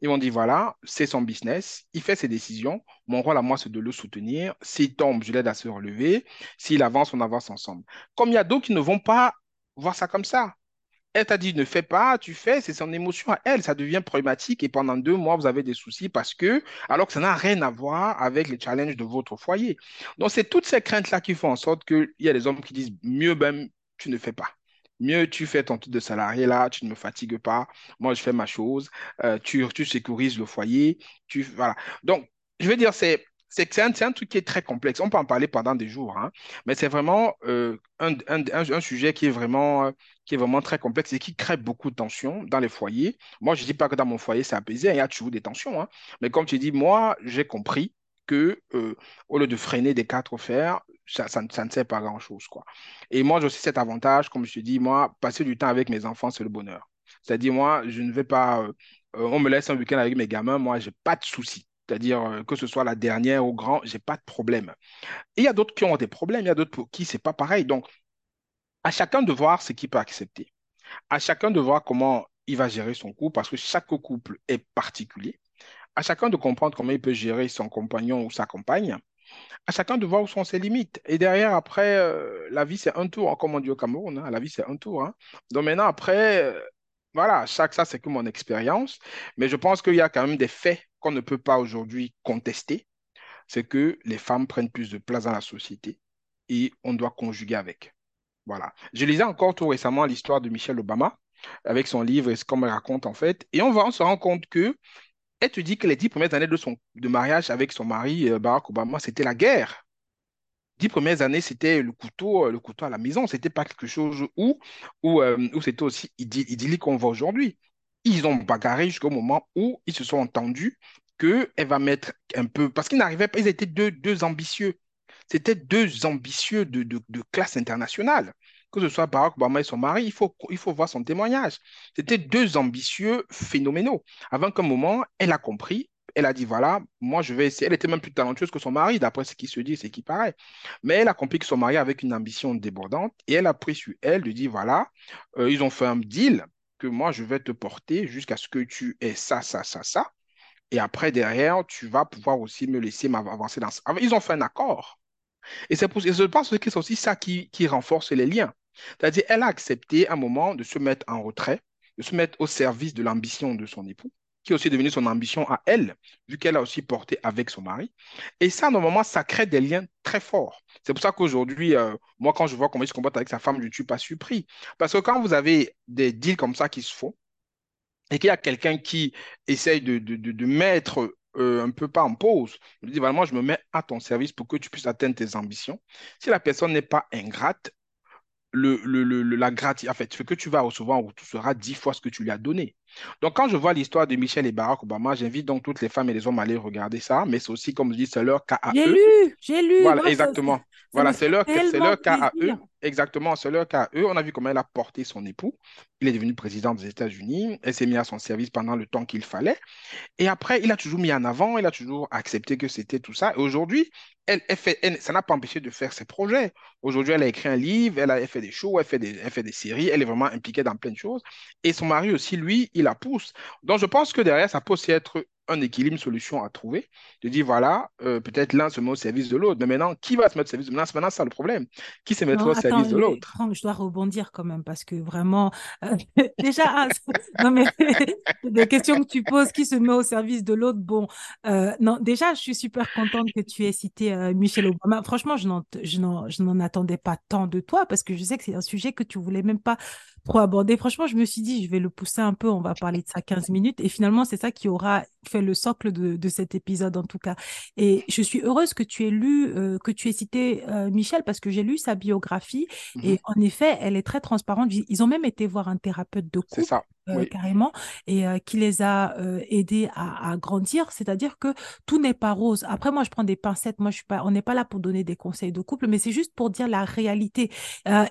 Ils vont dire, voilà, c'est son business, il fait ses décisions. Mon rôle à moi, c'est de le soutenir. S'il tombe, je l'aide à se relever. S'il avance, on avance ensemble. Comme il y a d'autres qui ne vont pas voir ça comme ça. Elle t'a dit ne fais pas, tu fais, c'est son émotion à elle, ça devient problématique et pendant deux mois, vous avez des soucis parce que, alors que ça n'a rien à voir avec les challenges de votre foyer. Donc, c'est toutes ces craintes-là qui font en sorte qu'il y a des hommes qui disent mieux, ben, tu ne fais pas. Mieux, tu fais ton titre de salarié là, tu ne me fatigues pas, moi je fais ma chose, euh, tu, tu sécurises le foyer, tu, voilà. Donc, je veux dire, c'est c'est un, truc qui est très complexe. On peut en parler pendant des jours, hein, mais c'est vraiment euh, un, sujet qui est vraiment, très complexe et qui crée beaucoup de tensions dans les foyers. Moi, je ne dis pas que dans mon foyer, c'est apaisé, il y a toujours des tensions, hein, mais comme tu dis, moi, j'ai compris que euh, au lieu de freiner des quatre fers, ça, ne sert pas grand-chose. Et moi, j'ai aussi cet avantage, comme je te dis, moi, passer du temps avec mes enfants, c'est le bonheur. C'est-à-dire, moi, je ne vais pas, euh, on me laisse un week-end avec mes gamins, moi, j'ai pas de soucis. C'est-à-dire euh, que ce soit la dernière ou grand, j'ai pas de problème. Et il y a d'autres qui ont des problèmes, il y a d'autres pour qui c'est pas pareil. Donc, à chacun de voir ce qu'il peut accepter. À chacun de voir comment il va gérer son couple, parce que chaque couple est particulier. À chacun de comprendre comment il peut gérer son compagnon ou sa compagne. À chacun de voir où sont ses limites. Et derrière, après, euh, la vie, c'est un tour, hein, comme on dit au Cameroun. hein, la vie, c'est un tour. hein. Donc maintenant, après, euh, voilà, chaque ça, c'est que mon expérience. Mais je pense qu'il y a quand même des faits ne peut pas aujourd'hui contester. C'est que les femmes prennent plus de place dans la société et on doit conjuguer avec. Voilà. Je lisais encore tout récemment l'histoire de Michelle Obama avec son livre et ce qu'on me raconte en fait. Et on va, se rend compte que elle te dit que les dix premières années de son de mariage avec son mari euh, Barack Obama, c'était la guerre. Dix premières années, c'était le couteau, euh, le couteau à la maison. C'était pas quelque chose où, où, euh, où c'était aussi idyllique qu'on voit aujourd'hui. Ils ont bagarré jusqu'au moment où ils se sont entendus qu'elle va mettre un peu. Parce qu'ils n'arrivaient pas, ils étaient deux, deux ambitieux. C'était deux ambitieux de, classe internationale. Que ce soit Barack Obama et son mari, il faut, voir son témoignage. C'était deux ambitieux phénoménaux. Avant qu'un moment, elle a compris, elle a dit, voilà, moi je vais essayer. Elle était même plus talentueuse que son mari, d'après ce qui se dit, ce qui paraît. Mais elle a compris que son mari avait une ambition débordante et elle a pris sur elle de dire, voilà, euh, ils ont fait un deal que moi je vais te porter jusqu'à ce que tu aies ça, ça, ça, ça. Et après, derrière, tu vas pouvoir aussi me laisser m'avancer dans ça. Ils ont fait un accord. Et pour, je pense que c'est aussi ça qui, qui renforce les liens. C'est-à-dire, elle a accepté un moment de se mettre en retrait, de se mettre au service de l'ambition de son époux, qui est aussi devenu son ambition à elle, vu qu'elle a aussi porté avec son mari. Et ça, normalement, ça crée des liens très forts. C'est pour ça qu'aujourd'hui, euh, moi, quand je vois comment il se comporte avec sa femme, je ne suis pas surpris. Parce que quand vous avez des deals comme ça qui se font, et qu'il y a quelqu'un qui essaye de, de, de, mettre euh, un peu pas en pause, je dis, moi, je me mets à ton service pour que tu puisses atteindre tes ambitions. Si la personne n'est pas ingrate, le, le, le- la grati- en fait, ce que tu vas recevoir en sera dix fois ce que tu lui as donné. Donc, quand je vois l'histoire de Michel et Barack Obama, j'invite donc toutes les femmes et les hommes à aller regarder ça, mais c'est aussi, comme je dis, c'est leur cas à J'ai eux. lu, j'ai lu. Voilà, Moi, exactement. Voilà, c'est leur, leur cas à eux. Exactement, c'est leur cas à eux. On a vu comment elle a porté son époux. Il est devenu président des États-Unis. Elle s'est mise à son service pendant le temps qu'il fallait. Et après, il a toujours mis en avant, il a toujours accepté que c'était tout ça. Et aujourd'hui, elle, elle fait, elle- ça n'a pas empêché de faire ses projets. Aujourd'hui, elle a écrit un livre, elle a elle fait des shows, elle fait des, elle fait des séries, elle est vraiment impliquée dans plein de choses. Et son mari aussi, lui, il la pousse. Donc, je pense que derrière, ça peut aussi être un équilibre, une solution à trouver. De dire, voilà, euh, peut-être l'un se met au service de l'autre. Mais maintenant, qui va se mettre au service de l'un? Maintenant, c'est ça le problème. Qui se mettra au service de l'autre? Franck, je dois rebondir quand même parce que vraiment, euh, déjà, ah, non, mais des questions que tu poses, qui se met au service de l'autre? Bon, euh, non, déjà, je suis super contente que tu aies cité Michel Obama. Franchement, je n'en attendais pas tant de toi parce que je sais que c'est un sujet que tu voulais même pas trop aborder. Franchement, je me suis dit, je vais le pousser un peu, on va parler de ça 15 minutes. Et finalement, c'est ça qui aura fait le socle de, cet épisode, en tout cas. Et je suis heureuse que tu aies lu, euh, que tu aies cité euh, Michel, parce que j'ai lu sa biographie. Et mhm. en effet, elle est très transparente. Ils ont même été voir un thérapeute de couple. Ça. Euh, carrément, et qui les a aidés à, grandir. C'est-à-dire que tout n'est pas rose. Après, moi, je prends des pincettes. Moi, je suis pas, on n'est pas là pour donner des conseils de couple, mais c'est juste pour dire la réalité.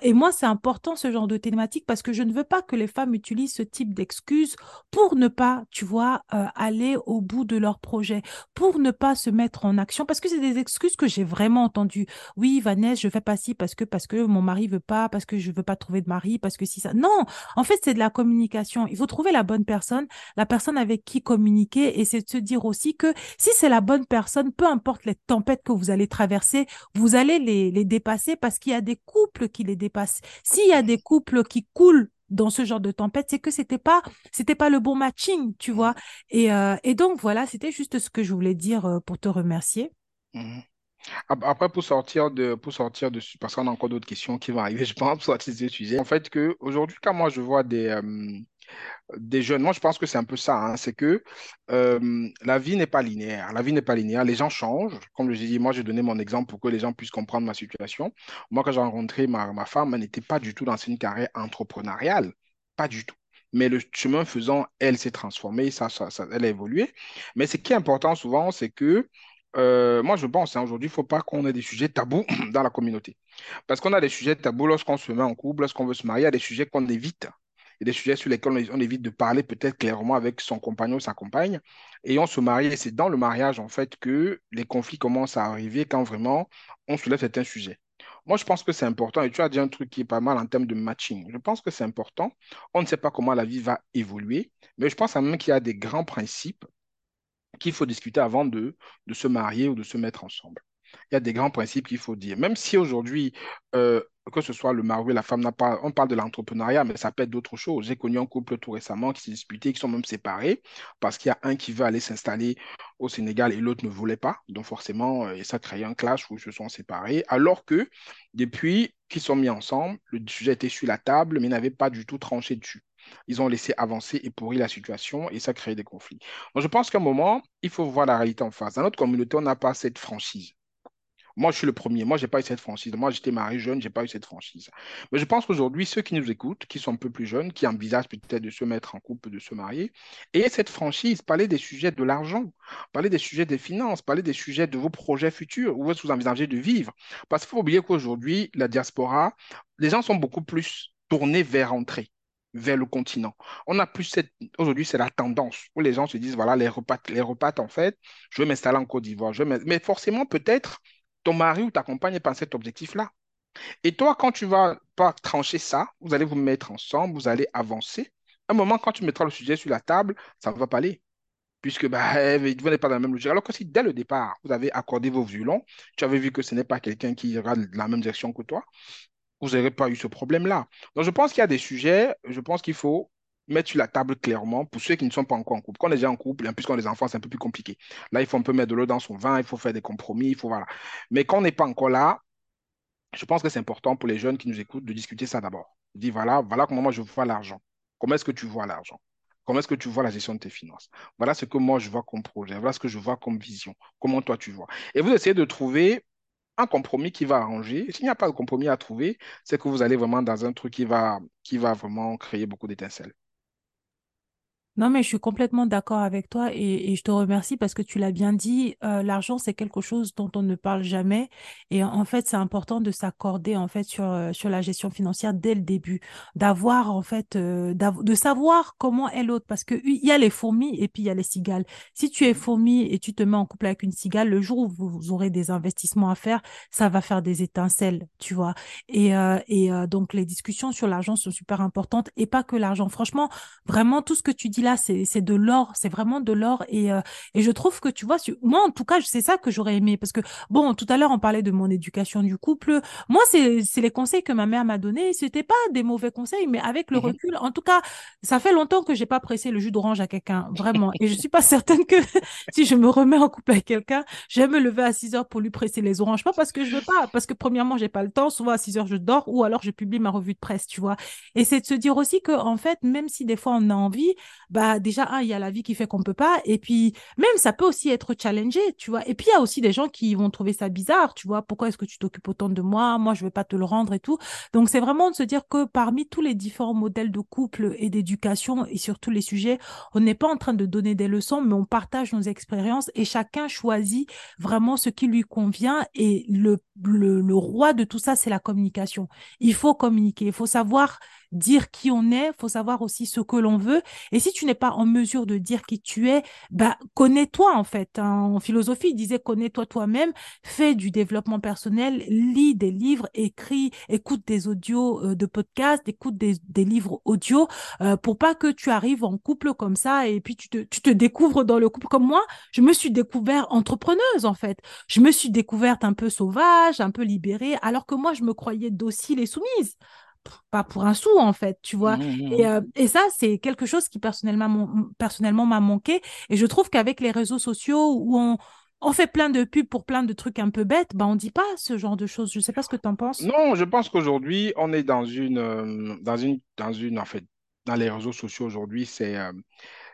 et moi, c'est important ce genre de thématique parce que je ne veux pas que les femmes utilisent ce type d'excuses pour ne pas, tu vois, aller au bout de leur projet, pour ne pas se mettre en action, parce que c'est des excuses que j'ai vraiment entendues. Oui, Vanessa, je fais pas ci parce que parce que mon mari veut pas, parce que je veux pas trouver de mari, parce que si ça. Non, en fait, c'est de la communication. Il faut trouver la bonne personne, la personne avec qui communiquer, et c'est de se dire aussi que si c'est la bonne personne, peu importe les tempêtes que vous allez traverser, vous allez les, les dépasser parce qu'il y a des couples qui les dépassent. S'il y a des couples qui coulent dans ce genre de tempête, c'est que c'était pas c'était pas le bon matching, tu vois. Et, euh, et donc voilà, c'était juste ce que je voulais dire euh, pour te remercier. Après, pour sortir de, pour sortir de, parce qu'on a encore d'autres questions qui vont arriver, je pense, pour sortir de ce sujet. En fait, que aujourd'hui, quand moi je vois des, euh, des jeunes, moi je pense que c'est un peu ça, hein, c'est que euh, la vie n'est pas linéaire. La vie n'est pas linéaire, les gens changent. Comme je dis, moi j'ai donné mon exemple pour que les gens puissent comprendre ma situation. Moi, quand j'ai rencontré ma, ma femme, elle n'était pas du tout dans une carrière entrepreneuriale, pas du tout. Mais le chemin faisant, elle s'est transformée, ça, ça, elle a évolué. Mais ce qui est important souvent, c'est que euh, moi, je pense, hein, aujourd'hui, il ne faut pas qu'on ait des sujets tabous dans la communauté. Parce qu'on a des sujets tabous lorsqu'on se met en couple, lorsqu'on veut se marier, il y a des sujets qu'on évite et des sujets sur lesquels on, évite de parler peut-être clairement avec son compagnon ou sa compagne. Et on se marie, et c'est dans le mariage, en fait, que les conflits commencent à arriver quand vraiment on soulève certains sujets. Moi, je pense que c'est important, et tu as dit un truc qui est pas mal en termes de matching. Je pense que c'est important. On ne sait pas comment la vie va évoluer, mais je pense même qu'il y a des grands principes qu'il faut discuter avant de, se marier ou de se mettre ensemble. Il y a des grands principes qu'il faut dire. Même si aujourd'hui, euh, que ce soit le mari ou la femme pas, on parle de l'entrepreneuriat, mais ça peut être d'autres choses. J'ai connu un couple tout récemment qui s'est disputé, qui sont même séparés parce qu'il y a un qui veut aller s'installer au Sénégal et l'autre ne voulait pas. Donc forcément, euh, ça crée un clash où ils se sont séparés. Alors que depuis qu'ils sont mis ensemble, le sujet était sur la table, mais ils n'avaient pas du tout tranché dessus. Ils ont laissé avancer et pourrir la situation et ça crée des conflits. Donc je pense qu'à un moment, il faut voir la réalité en face. Dans notre communauté, on n'a pas cette franchise. Moi, je suis le premier. Moi, je n'ai pas eu cette franchise. Moi, j'étais marié jeune, je n'ai pas eu cette franchise. Mais je pense qu'aujourd'hui, ceux qui nous écoutent, qui sont un peu plus jeunes, qui envisagent peut-être de se mettre en couple, de se marier, et cette franchise, parler des sujets de l'argent, parler des sujets des finances, parler des sujets de vos projets futurs, où est-ce que vous envisagez de vivre. Parce qu'il faut oublier qu'aujourd'hui, la diaspora, les gens sont beaucoup plus tournés vers entrer vers le continent. On a plus cette... Aujourd'hui, c'est la tendance où les gens se disent, voilà, les repas, les repas en fait, je vais m'installer en Côte d'Ivoire. Mais forcément, peut-être, ton mari ou ta compagne n'est pas cet objectif-là. Et toi, quand tu vas pas trancher ça, vous allez vous mettre ensemble, vous allez avancer. À un moment, quand tu mettras le sujet sur la table, ça ne va pas aller. Puisque bah, vous n'êtes pas dans la même logique. Alors que si dès le départ, vous avez accordé vos violons, tu avais vu que ce n'est pas quelqu'un qui ira de la même direction que toi, vous n'aurez pas eu ce problème-là. Donc, je pense qu'il y a des sujets, je pense qu'il faut mettre sur la table clairement pour ceux qui ne sont pas encore en couple. Quand on est déjà en couple, en plus quand a des enfants, c'est un peu plus compliqué. Là, il faut un peu mettre de l'eau dans son vin, il faut faire des compromis, il faut voilà. Mais quand on n'est pas encore là, je pense que c'est important pour les jeunes qui nous écoutent de discuter ça d'abord. Dire voilà, voilà comment moi je vois l'argent. Comment est-ce que tu vois l'argent? Comment est-ce que tu vois la gestion de tes finances? Voilà ce que moi je vois comme projet, voilà ce que je vois comme vision. Comment toi tu vois? Et vous essayez de trouver un compromis qui va arranger. S'il n'y a pas de compromis à trouver, c'est que vous allez vraiment dans un truc qui va, qui va vraiment créer beaucoup d'étincelles. Non, mais je suis complètement d'accord avec toi et, je te remercie parce que tu l'as bien dit, euh, l'argent, c'est quelque chose dont on ne parle jamais. Et en fait, c'est important de s'accorder en fait sur, euh, sur la gestion financière dès le début, d'avoir en fait, euh, de savoir comment est l'autre parce qu'il y a les fourmis et puis il y a les cigales. Si tu es fourmi et tu te mets en couple avec une cigale, le jour où vous aurez des investissements à faire, ça va faire des étincelles, tu vois. Et, et donc, les discussions sur l'argent sont super importantes et pas que l'argent. Franchement, vraiment, tout ce que tu dis là, c'est de l'or, c'est vraiment de l'or. Et, euh, et je trouve que, tu vois, moi, en tout cas, c'est ça que j'aurais aimé. Parce que, bon, tout à l'heure, on parlait de mon éducation du couple. Moi, c'est les conseils que ma mère m'a donnés. C'était pas des mauvais conseils, mais avec le mhm. recul, en tout cas, ça fait longtemps que j'ai pas pressé le jus d'orange à quelqu'un, vraiment. Et je suis pas certaine que si je me remets en couple avec quelqu'un, je vais me lever à 6 heures pour lui presser les oranges. Pas parce que je veux pas, parce que premièrement, j'ai pas le temps. Souvent, à 6 heures, je dors ou alors je publie ma revue de presse, tu vois. Et c'est de se dire aussi que, en fait, même si des fois on a envie, bah, déjà, il y a la vie qui fait qu'on peut pas. Et puis, même, ça peut aussi être challengé, tu vois. Et puis, il y a aussi des gens qui vont trouver ça bizarre, tu vois. Pourquoi est-ce que tu t'occupes autant de moi? Moi, je vais pas te le rendre et tout. Donc, c'est vraiment de se dire que parmi tous les différents modèles de couple et d'éducation et sur tous les sujets, on n'est pas en train de donner des leçons, mais on partage nos expériences et chacun choisit vraiment ce qui lui convient. Et le, le, le roi de tout ça, c'est la communication. Il faut communiquer, il faut savoir dire qui on est, faut savoir aussi ce que l'on veut. Et si tu n'es pas en mesure de dire qui tu es, bah, connais-toi en fait. Hein. En philosophie, il disait connais-toi toi-même, fais du développement personnel, lis des livres, écris, écoute des audios euh, de podcasts, écoute des, livres audio euh, pour pas que tu arrives en couple comme ça et puis tu te découvres dans le couple comme moi. Je me suis découverte entrepreneuse en fait. Je me suis découverte un peu sauvage, un peu libérée, alors que moi je me croyais docile et soumise pas pour un sou en fait, tu vois. Mmh, mmh, et, mmh. Euh, et, ça, c'est quelque chose qui personnellement, personnellement m'a manqué. Et je trouve qu'avec les réseaux sociaux où on, on fait plein de pubs pour plein de trucs un peu bêtes, bah on dit pas ce genre de choses. Je sais pas ce que tu en penses. Non, je pense qu'aujourd'hui, on est dans une, euh, dans une, dans une, en fait, dans les réseaux sociaux aujourd'hui, c'est euh,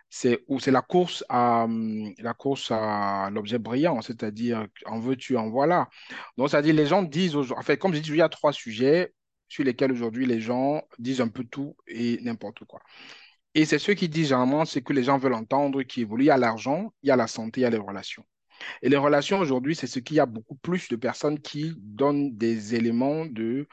c'est c'est la course à la course à l'objet brillant, c'est-à-dire en veux-tu, en voilà. Donc, c'est-à-dire les gens disent, en fait, comme je dis, il y a trois sujets sur lesquels aujourd'hui les gens disent un peu tout et n'importe quoi. Et c'est ce qui disent généralement ce que les gens veulent entendre qui évolue. Il y a l'argent, il y a la santé, il y a les relations. Et les relations aujourd'hui, c'est ce qu'il y a beaucoup plus de personnes qui donnent des éléments de,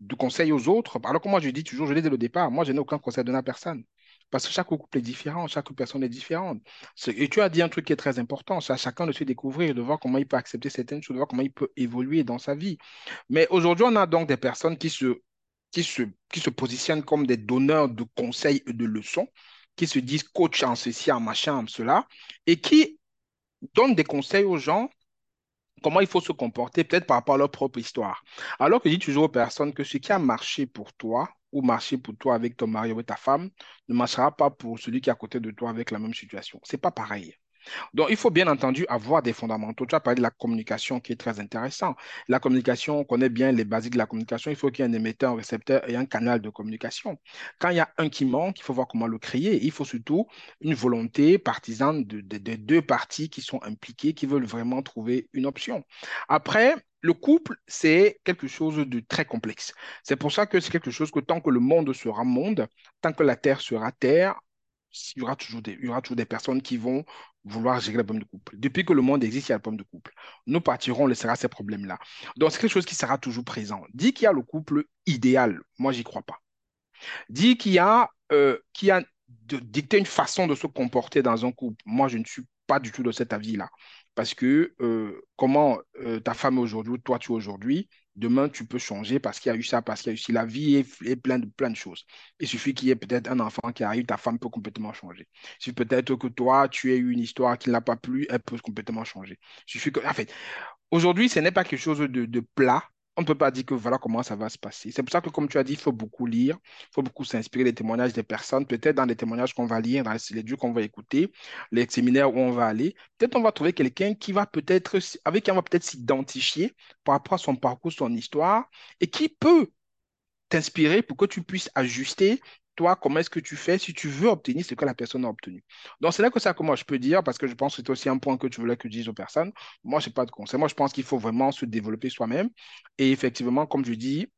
de conseils aux autres. Alors que moi, je dis toujours, je l'ai dès le départ, moi, je n'ai aucun conseil à donner à personne. Parce que chaque couple est différent, chaque personne est différente. Et tu as dit un truc qui est très important, c'est à chacun de se découvrir, de voir comment il peut accepter certaines choses, de voir comment il peut évoluer dans sa vie. Mais aujourd'hui, on a donc des personnes qui se, qui se, qui se positionnent comme des donneurs de conseils et de leçons, qui se disent coach en ceci, en machin, en cela, et qui donnent des conseils aux gens comment il faut se comporter, peut-être par rapport à leur propre histoire. Alors que je dis toujours aux personnes que ce qui a marché pour toi, ou marcher pour toi avec ton mari ou ta femme ne marchera pas pour celui qui est à côté de toi avec la même situation. C'est pas pareil. Donc, il faut bien entendu avoir des fondamentaux. Tu as parlé de la communication qui est très intéressant. La communication, on connaît bien les basiques de la communication. Il faut qu'il y ait un émetteur, un récepteur et un canal de communication. Quand il y a un qui manque, il faut voir comment le créer. Il faut surtout une volonté partisane de, de deux parties qui sont impliquées, qui veulent vraiment trouver une option. Après, le couple, c'est quelque chose de très complexe. C'est pour ça que c'est quelque chose que tant que le monde sera monde, tant que la Terre sera Terre, il y aura toujours des, y personnes qui vont vouloir gérer le problème de couple. Depuis que le monde existe, il y a le problème de couple. Nous partirons, on laissera ces problèmes-là. Donc, c'est quelque chose qui sera toujours présent. Dit qu'il y a le couple idéal, moi, j'y crois pas. Dit qu'il y a, euh, qu'il a de dicter une façon de se comporter dans un couple, moi, je ne suis pas du tout de cet avis-là. Parce que euh, comment euh, ta femme est aujourd'hui, toi tu es aujourd'hui, demain tu peux changer parce qu'il y a eu ça, parce qu'il y a eu ça. La vie est, pleine de, plein de choses. Il suffit qu'il y ait peut-être un enfant qui arrive, ta femme peut complètement changer. Il suffit peut-être que toi, tu aies eu une histoire qui n'a pas plu, elle peut complètement changer. Il suffit en fait, aujourd'hui, ce n'est pas quelque chose de plat, on ne peut pas dire que voilà comment ça va se passer. C'est pour ça que, comme tu as dit, il faut beaucoup lire, il faut beaucoup s'inspirer des témoignages des personnes, peut-être dans les témoignages qu'on va lire, dans les lieux qu'on va écouter, les séminaires où on va aller. Peut-être on va trouver quelqu'un qui va peut-être, avec qui on va peut-être s'identifier par rapport à son parcours, son histoire, et qui peut t'inspirer pour que tu puisses ajuster toi, comment est-ce que tu fais si tu veux obtenir ce que la personne a obtenu. Donc, c'est là que ça moi, je peux dire, parce que je pense que c'est aussi un point que tu voulais que je dise aux personnes. Moi, je n'ai pas de conseil. Moi, je pense qu'il faut vraiment se développer soi-même. Et effectivement, comme je dis,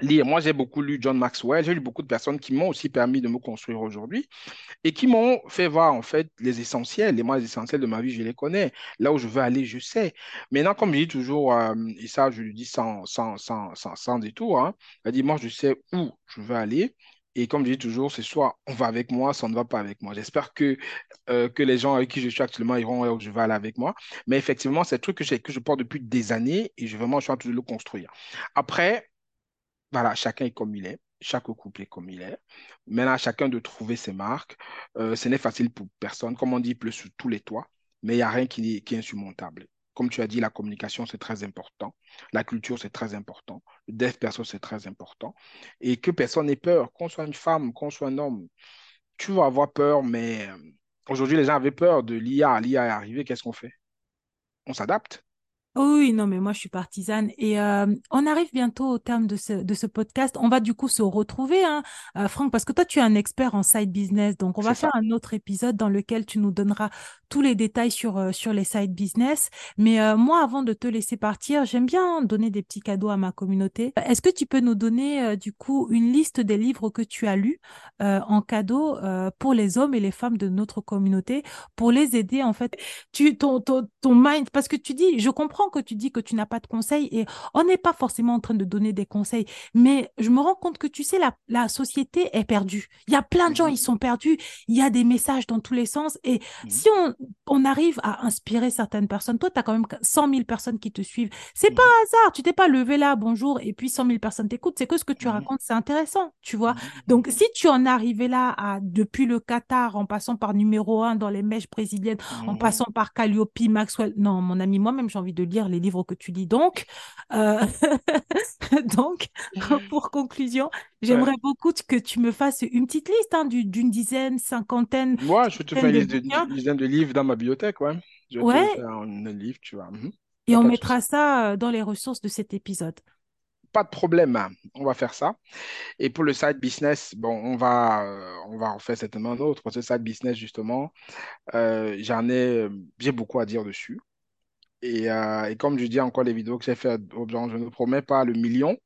lire. Moi, j'ai beaucoup lu John Maxwell. J'ai lu beaucoup de personnes qui m'ont aussi permis de me construire aujourd'hui et qui m'ont fait voir, en fait, les essentiels. Et moi, essentiels de ma vie, je les connais. Là où je veux aller, je sais. Maintenant, comme je dis toujours, euh, et ça, je le dis sans, sans, sans, sans, sans détour, hein, dit, moi, je sais où je veux aller. Et comme je dis toujours, c'est soit on va avec moi, soit on ne va pas avec moi. J'espère que, euh, que les gens avec qui je suis actuellement iront où je vais aller avec moi. Mais effectivement, c'est un truc que, que je porte depuis des années et je vraiment je suis en train de le construire. Après, voilà, chacun est comme il est. chaque couple est comme il est. Maintenant, chacun de trouver ses marques. Euh, ce n'est facile pour personne. Comme on dit, il pleut sur tous les toits, mais il n'y a rien qui, qui est insurmontable. Comme tu as dit, la communication, c'est très important. La culture, c'est très important. Le dev perso, c'est très important. Et que personne n'ait peur, qu'on soit une femme, qu'on soit un homme. Tu vas avoir peur, mais euh, aujourd'hui, les gens avaient peur de l'IA. L'IA est arrivée, qu'est-ce qu'on fait? On s'adapte. Oui, non, mais moi, je suis partisane. Et euh, on arrive bientôt au terme de ce, de ce podcast. On va du coup se retrouver, hein, euh, Franck, parce que toi, tu es un expert en side business. Donc, on va faire un autre épisode dans lequel tu nous donneras tous les détails sur, euh, sur les side business. Mais moi, avant de te laisser partir, j'aime bien donner des petits cadeaux à ma communauté. Est-ce que tu peux nous donner, du coup, une liste des livres que tu as lus en cadeau pour les hommes et les femmes de notre communauté pour les aider, en fait, tu, ton, ton, ton mind, parce que tu dis, je comprends que tu dis que tu n'as pas de conseils et on n'est pas forcément en train de donner des conseils, mais je me rends compte que tu sais, la, la société est perdue. Il y a plein de gens, ils sont perdus. Il y a des messages dans tous les sens. Et si on, on arrive à inspirer certaines personnes, toi, tu as quand même 100 000 personnes qui te suivent. C'est pas hasard. Tu t'es pas levé là, bonjour, et puis 100 000 personnes t'écoutent. C'est que ce que tu racontes, c'est intéressant, tu vois. Donc, si tu en arrivé là à, depuis le Qatar, en passant par numéro un dans les mèches brésiliennes, en passant par Calliope, Maxwell, non, mon ami, moi-même, j'ai envie de les livres que tu lis. Donc, euh, donc pour conclusion, j'aimerais beaucoup que tu me fasses une petite liste hein, d'une dizaine, cinquantaine. Moi, je te fais une dizaine de livres dans ma bibliothèque, ouais. Je ouais. te fais un livre, tu vois. Mhm. Et on mettra ça euh, dans les ressources de cet épisode pas de problème, hein. on va faire ça. Et pour le side business, bon, on va, euh, on va en faire certainement un autre. Ce side business, justement, j'en ai, j'ai beaucoup à dire dessus. Euh, et, comme je dis encore les vidéos que j'ai faites, je ne promets pas le million,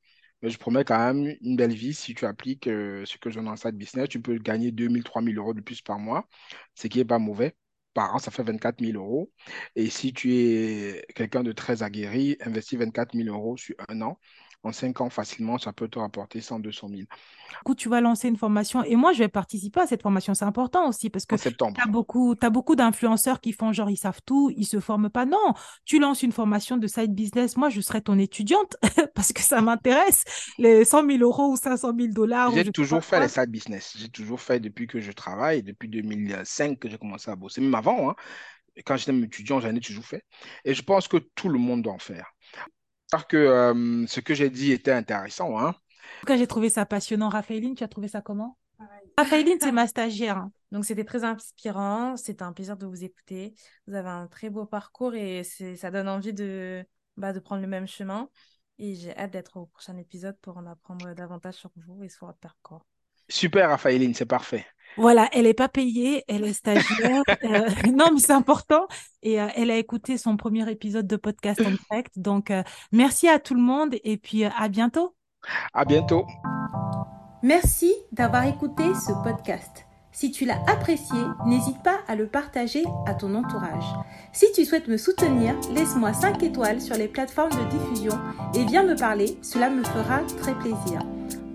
mais je promets quand même une belle vie si tu appliques euh, ce que je dans cette business. Tu peux gagner 2 000, 3 000 euros de plus par mois, ce qui n'est pas mauvais. Par an, ça fait 24 000 euros. Et si tu es quelqu'un de très aguerri, investis 24 000 euros sur un an en cinq ans facilement, ça peut te rapporter 100, 200 000. Du coup, tu vas lancer une formation et moi, je vais participer à cette formation. C'est important aussi parce que tu as beaucoup, as beaucoup d'influenceurs qui font genre, ils savent tout, ils se forment pas. Non, tu lances une formation de side business. Moi, je serai ton étudiante parce que ça m'intéresse. Les 100 000 euros ou 500 000 dollars. J'ai toujours fait les side business. J'ai toujours fait depuis que je travaille, depuis 2005 que j'ai commencé à bosser, même avant. Hein. Quand j'étais étudiant, j'en ai toujours fait. Et je pense que tout le monde doit en faire. J'espère que euh, ce que j'ai dit était intéressant. Hein. En tout cas, j'ai trouvé ça passionnant. Raphaëline, tu as trouvé ça comment? Raphaëline, c'est ma stagiaire. Hein. Donc, c'était très inspirant. C'était un plaisir de vous écouter. Vous avez un très beau parcours et ça donne envie de, bah, de prendre le même chemin. Et j'ai hâte d'être au prochain épisode pour en apprendre davantage sur vous et sur votre parcours. Super, Raphaëline, c'est parfait. Voilà, elle n'est pas payée, elle est stagiaire. Euh, non, mais c'est important. Et euh, elle a écouté son premier épisode de podcast en direct. Donc, euh, merci à tout le monde et puis à bientôt. À bientôt. Merci d'avoir écouté ce podcast. Si tu l'as apprécié, n'hésite pas à le partager à ton entourage. Si tu souhaites me soutenir, laisse-moi 5 étoiles sur les plateformes de diffusion et viens me parler, cela me fera très plaisir.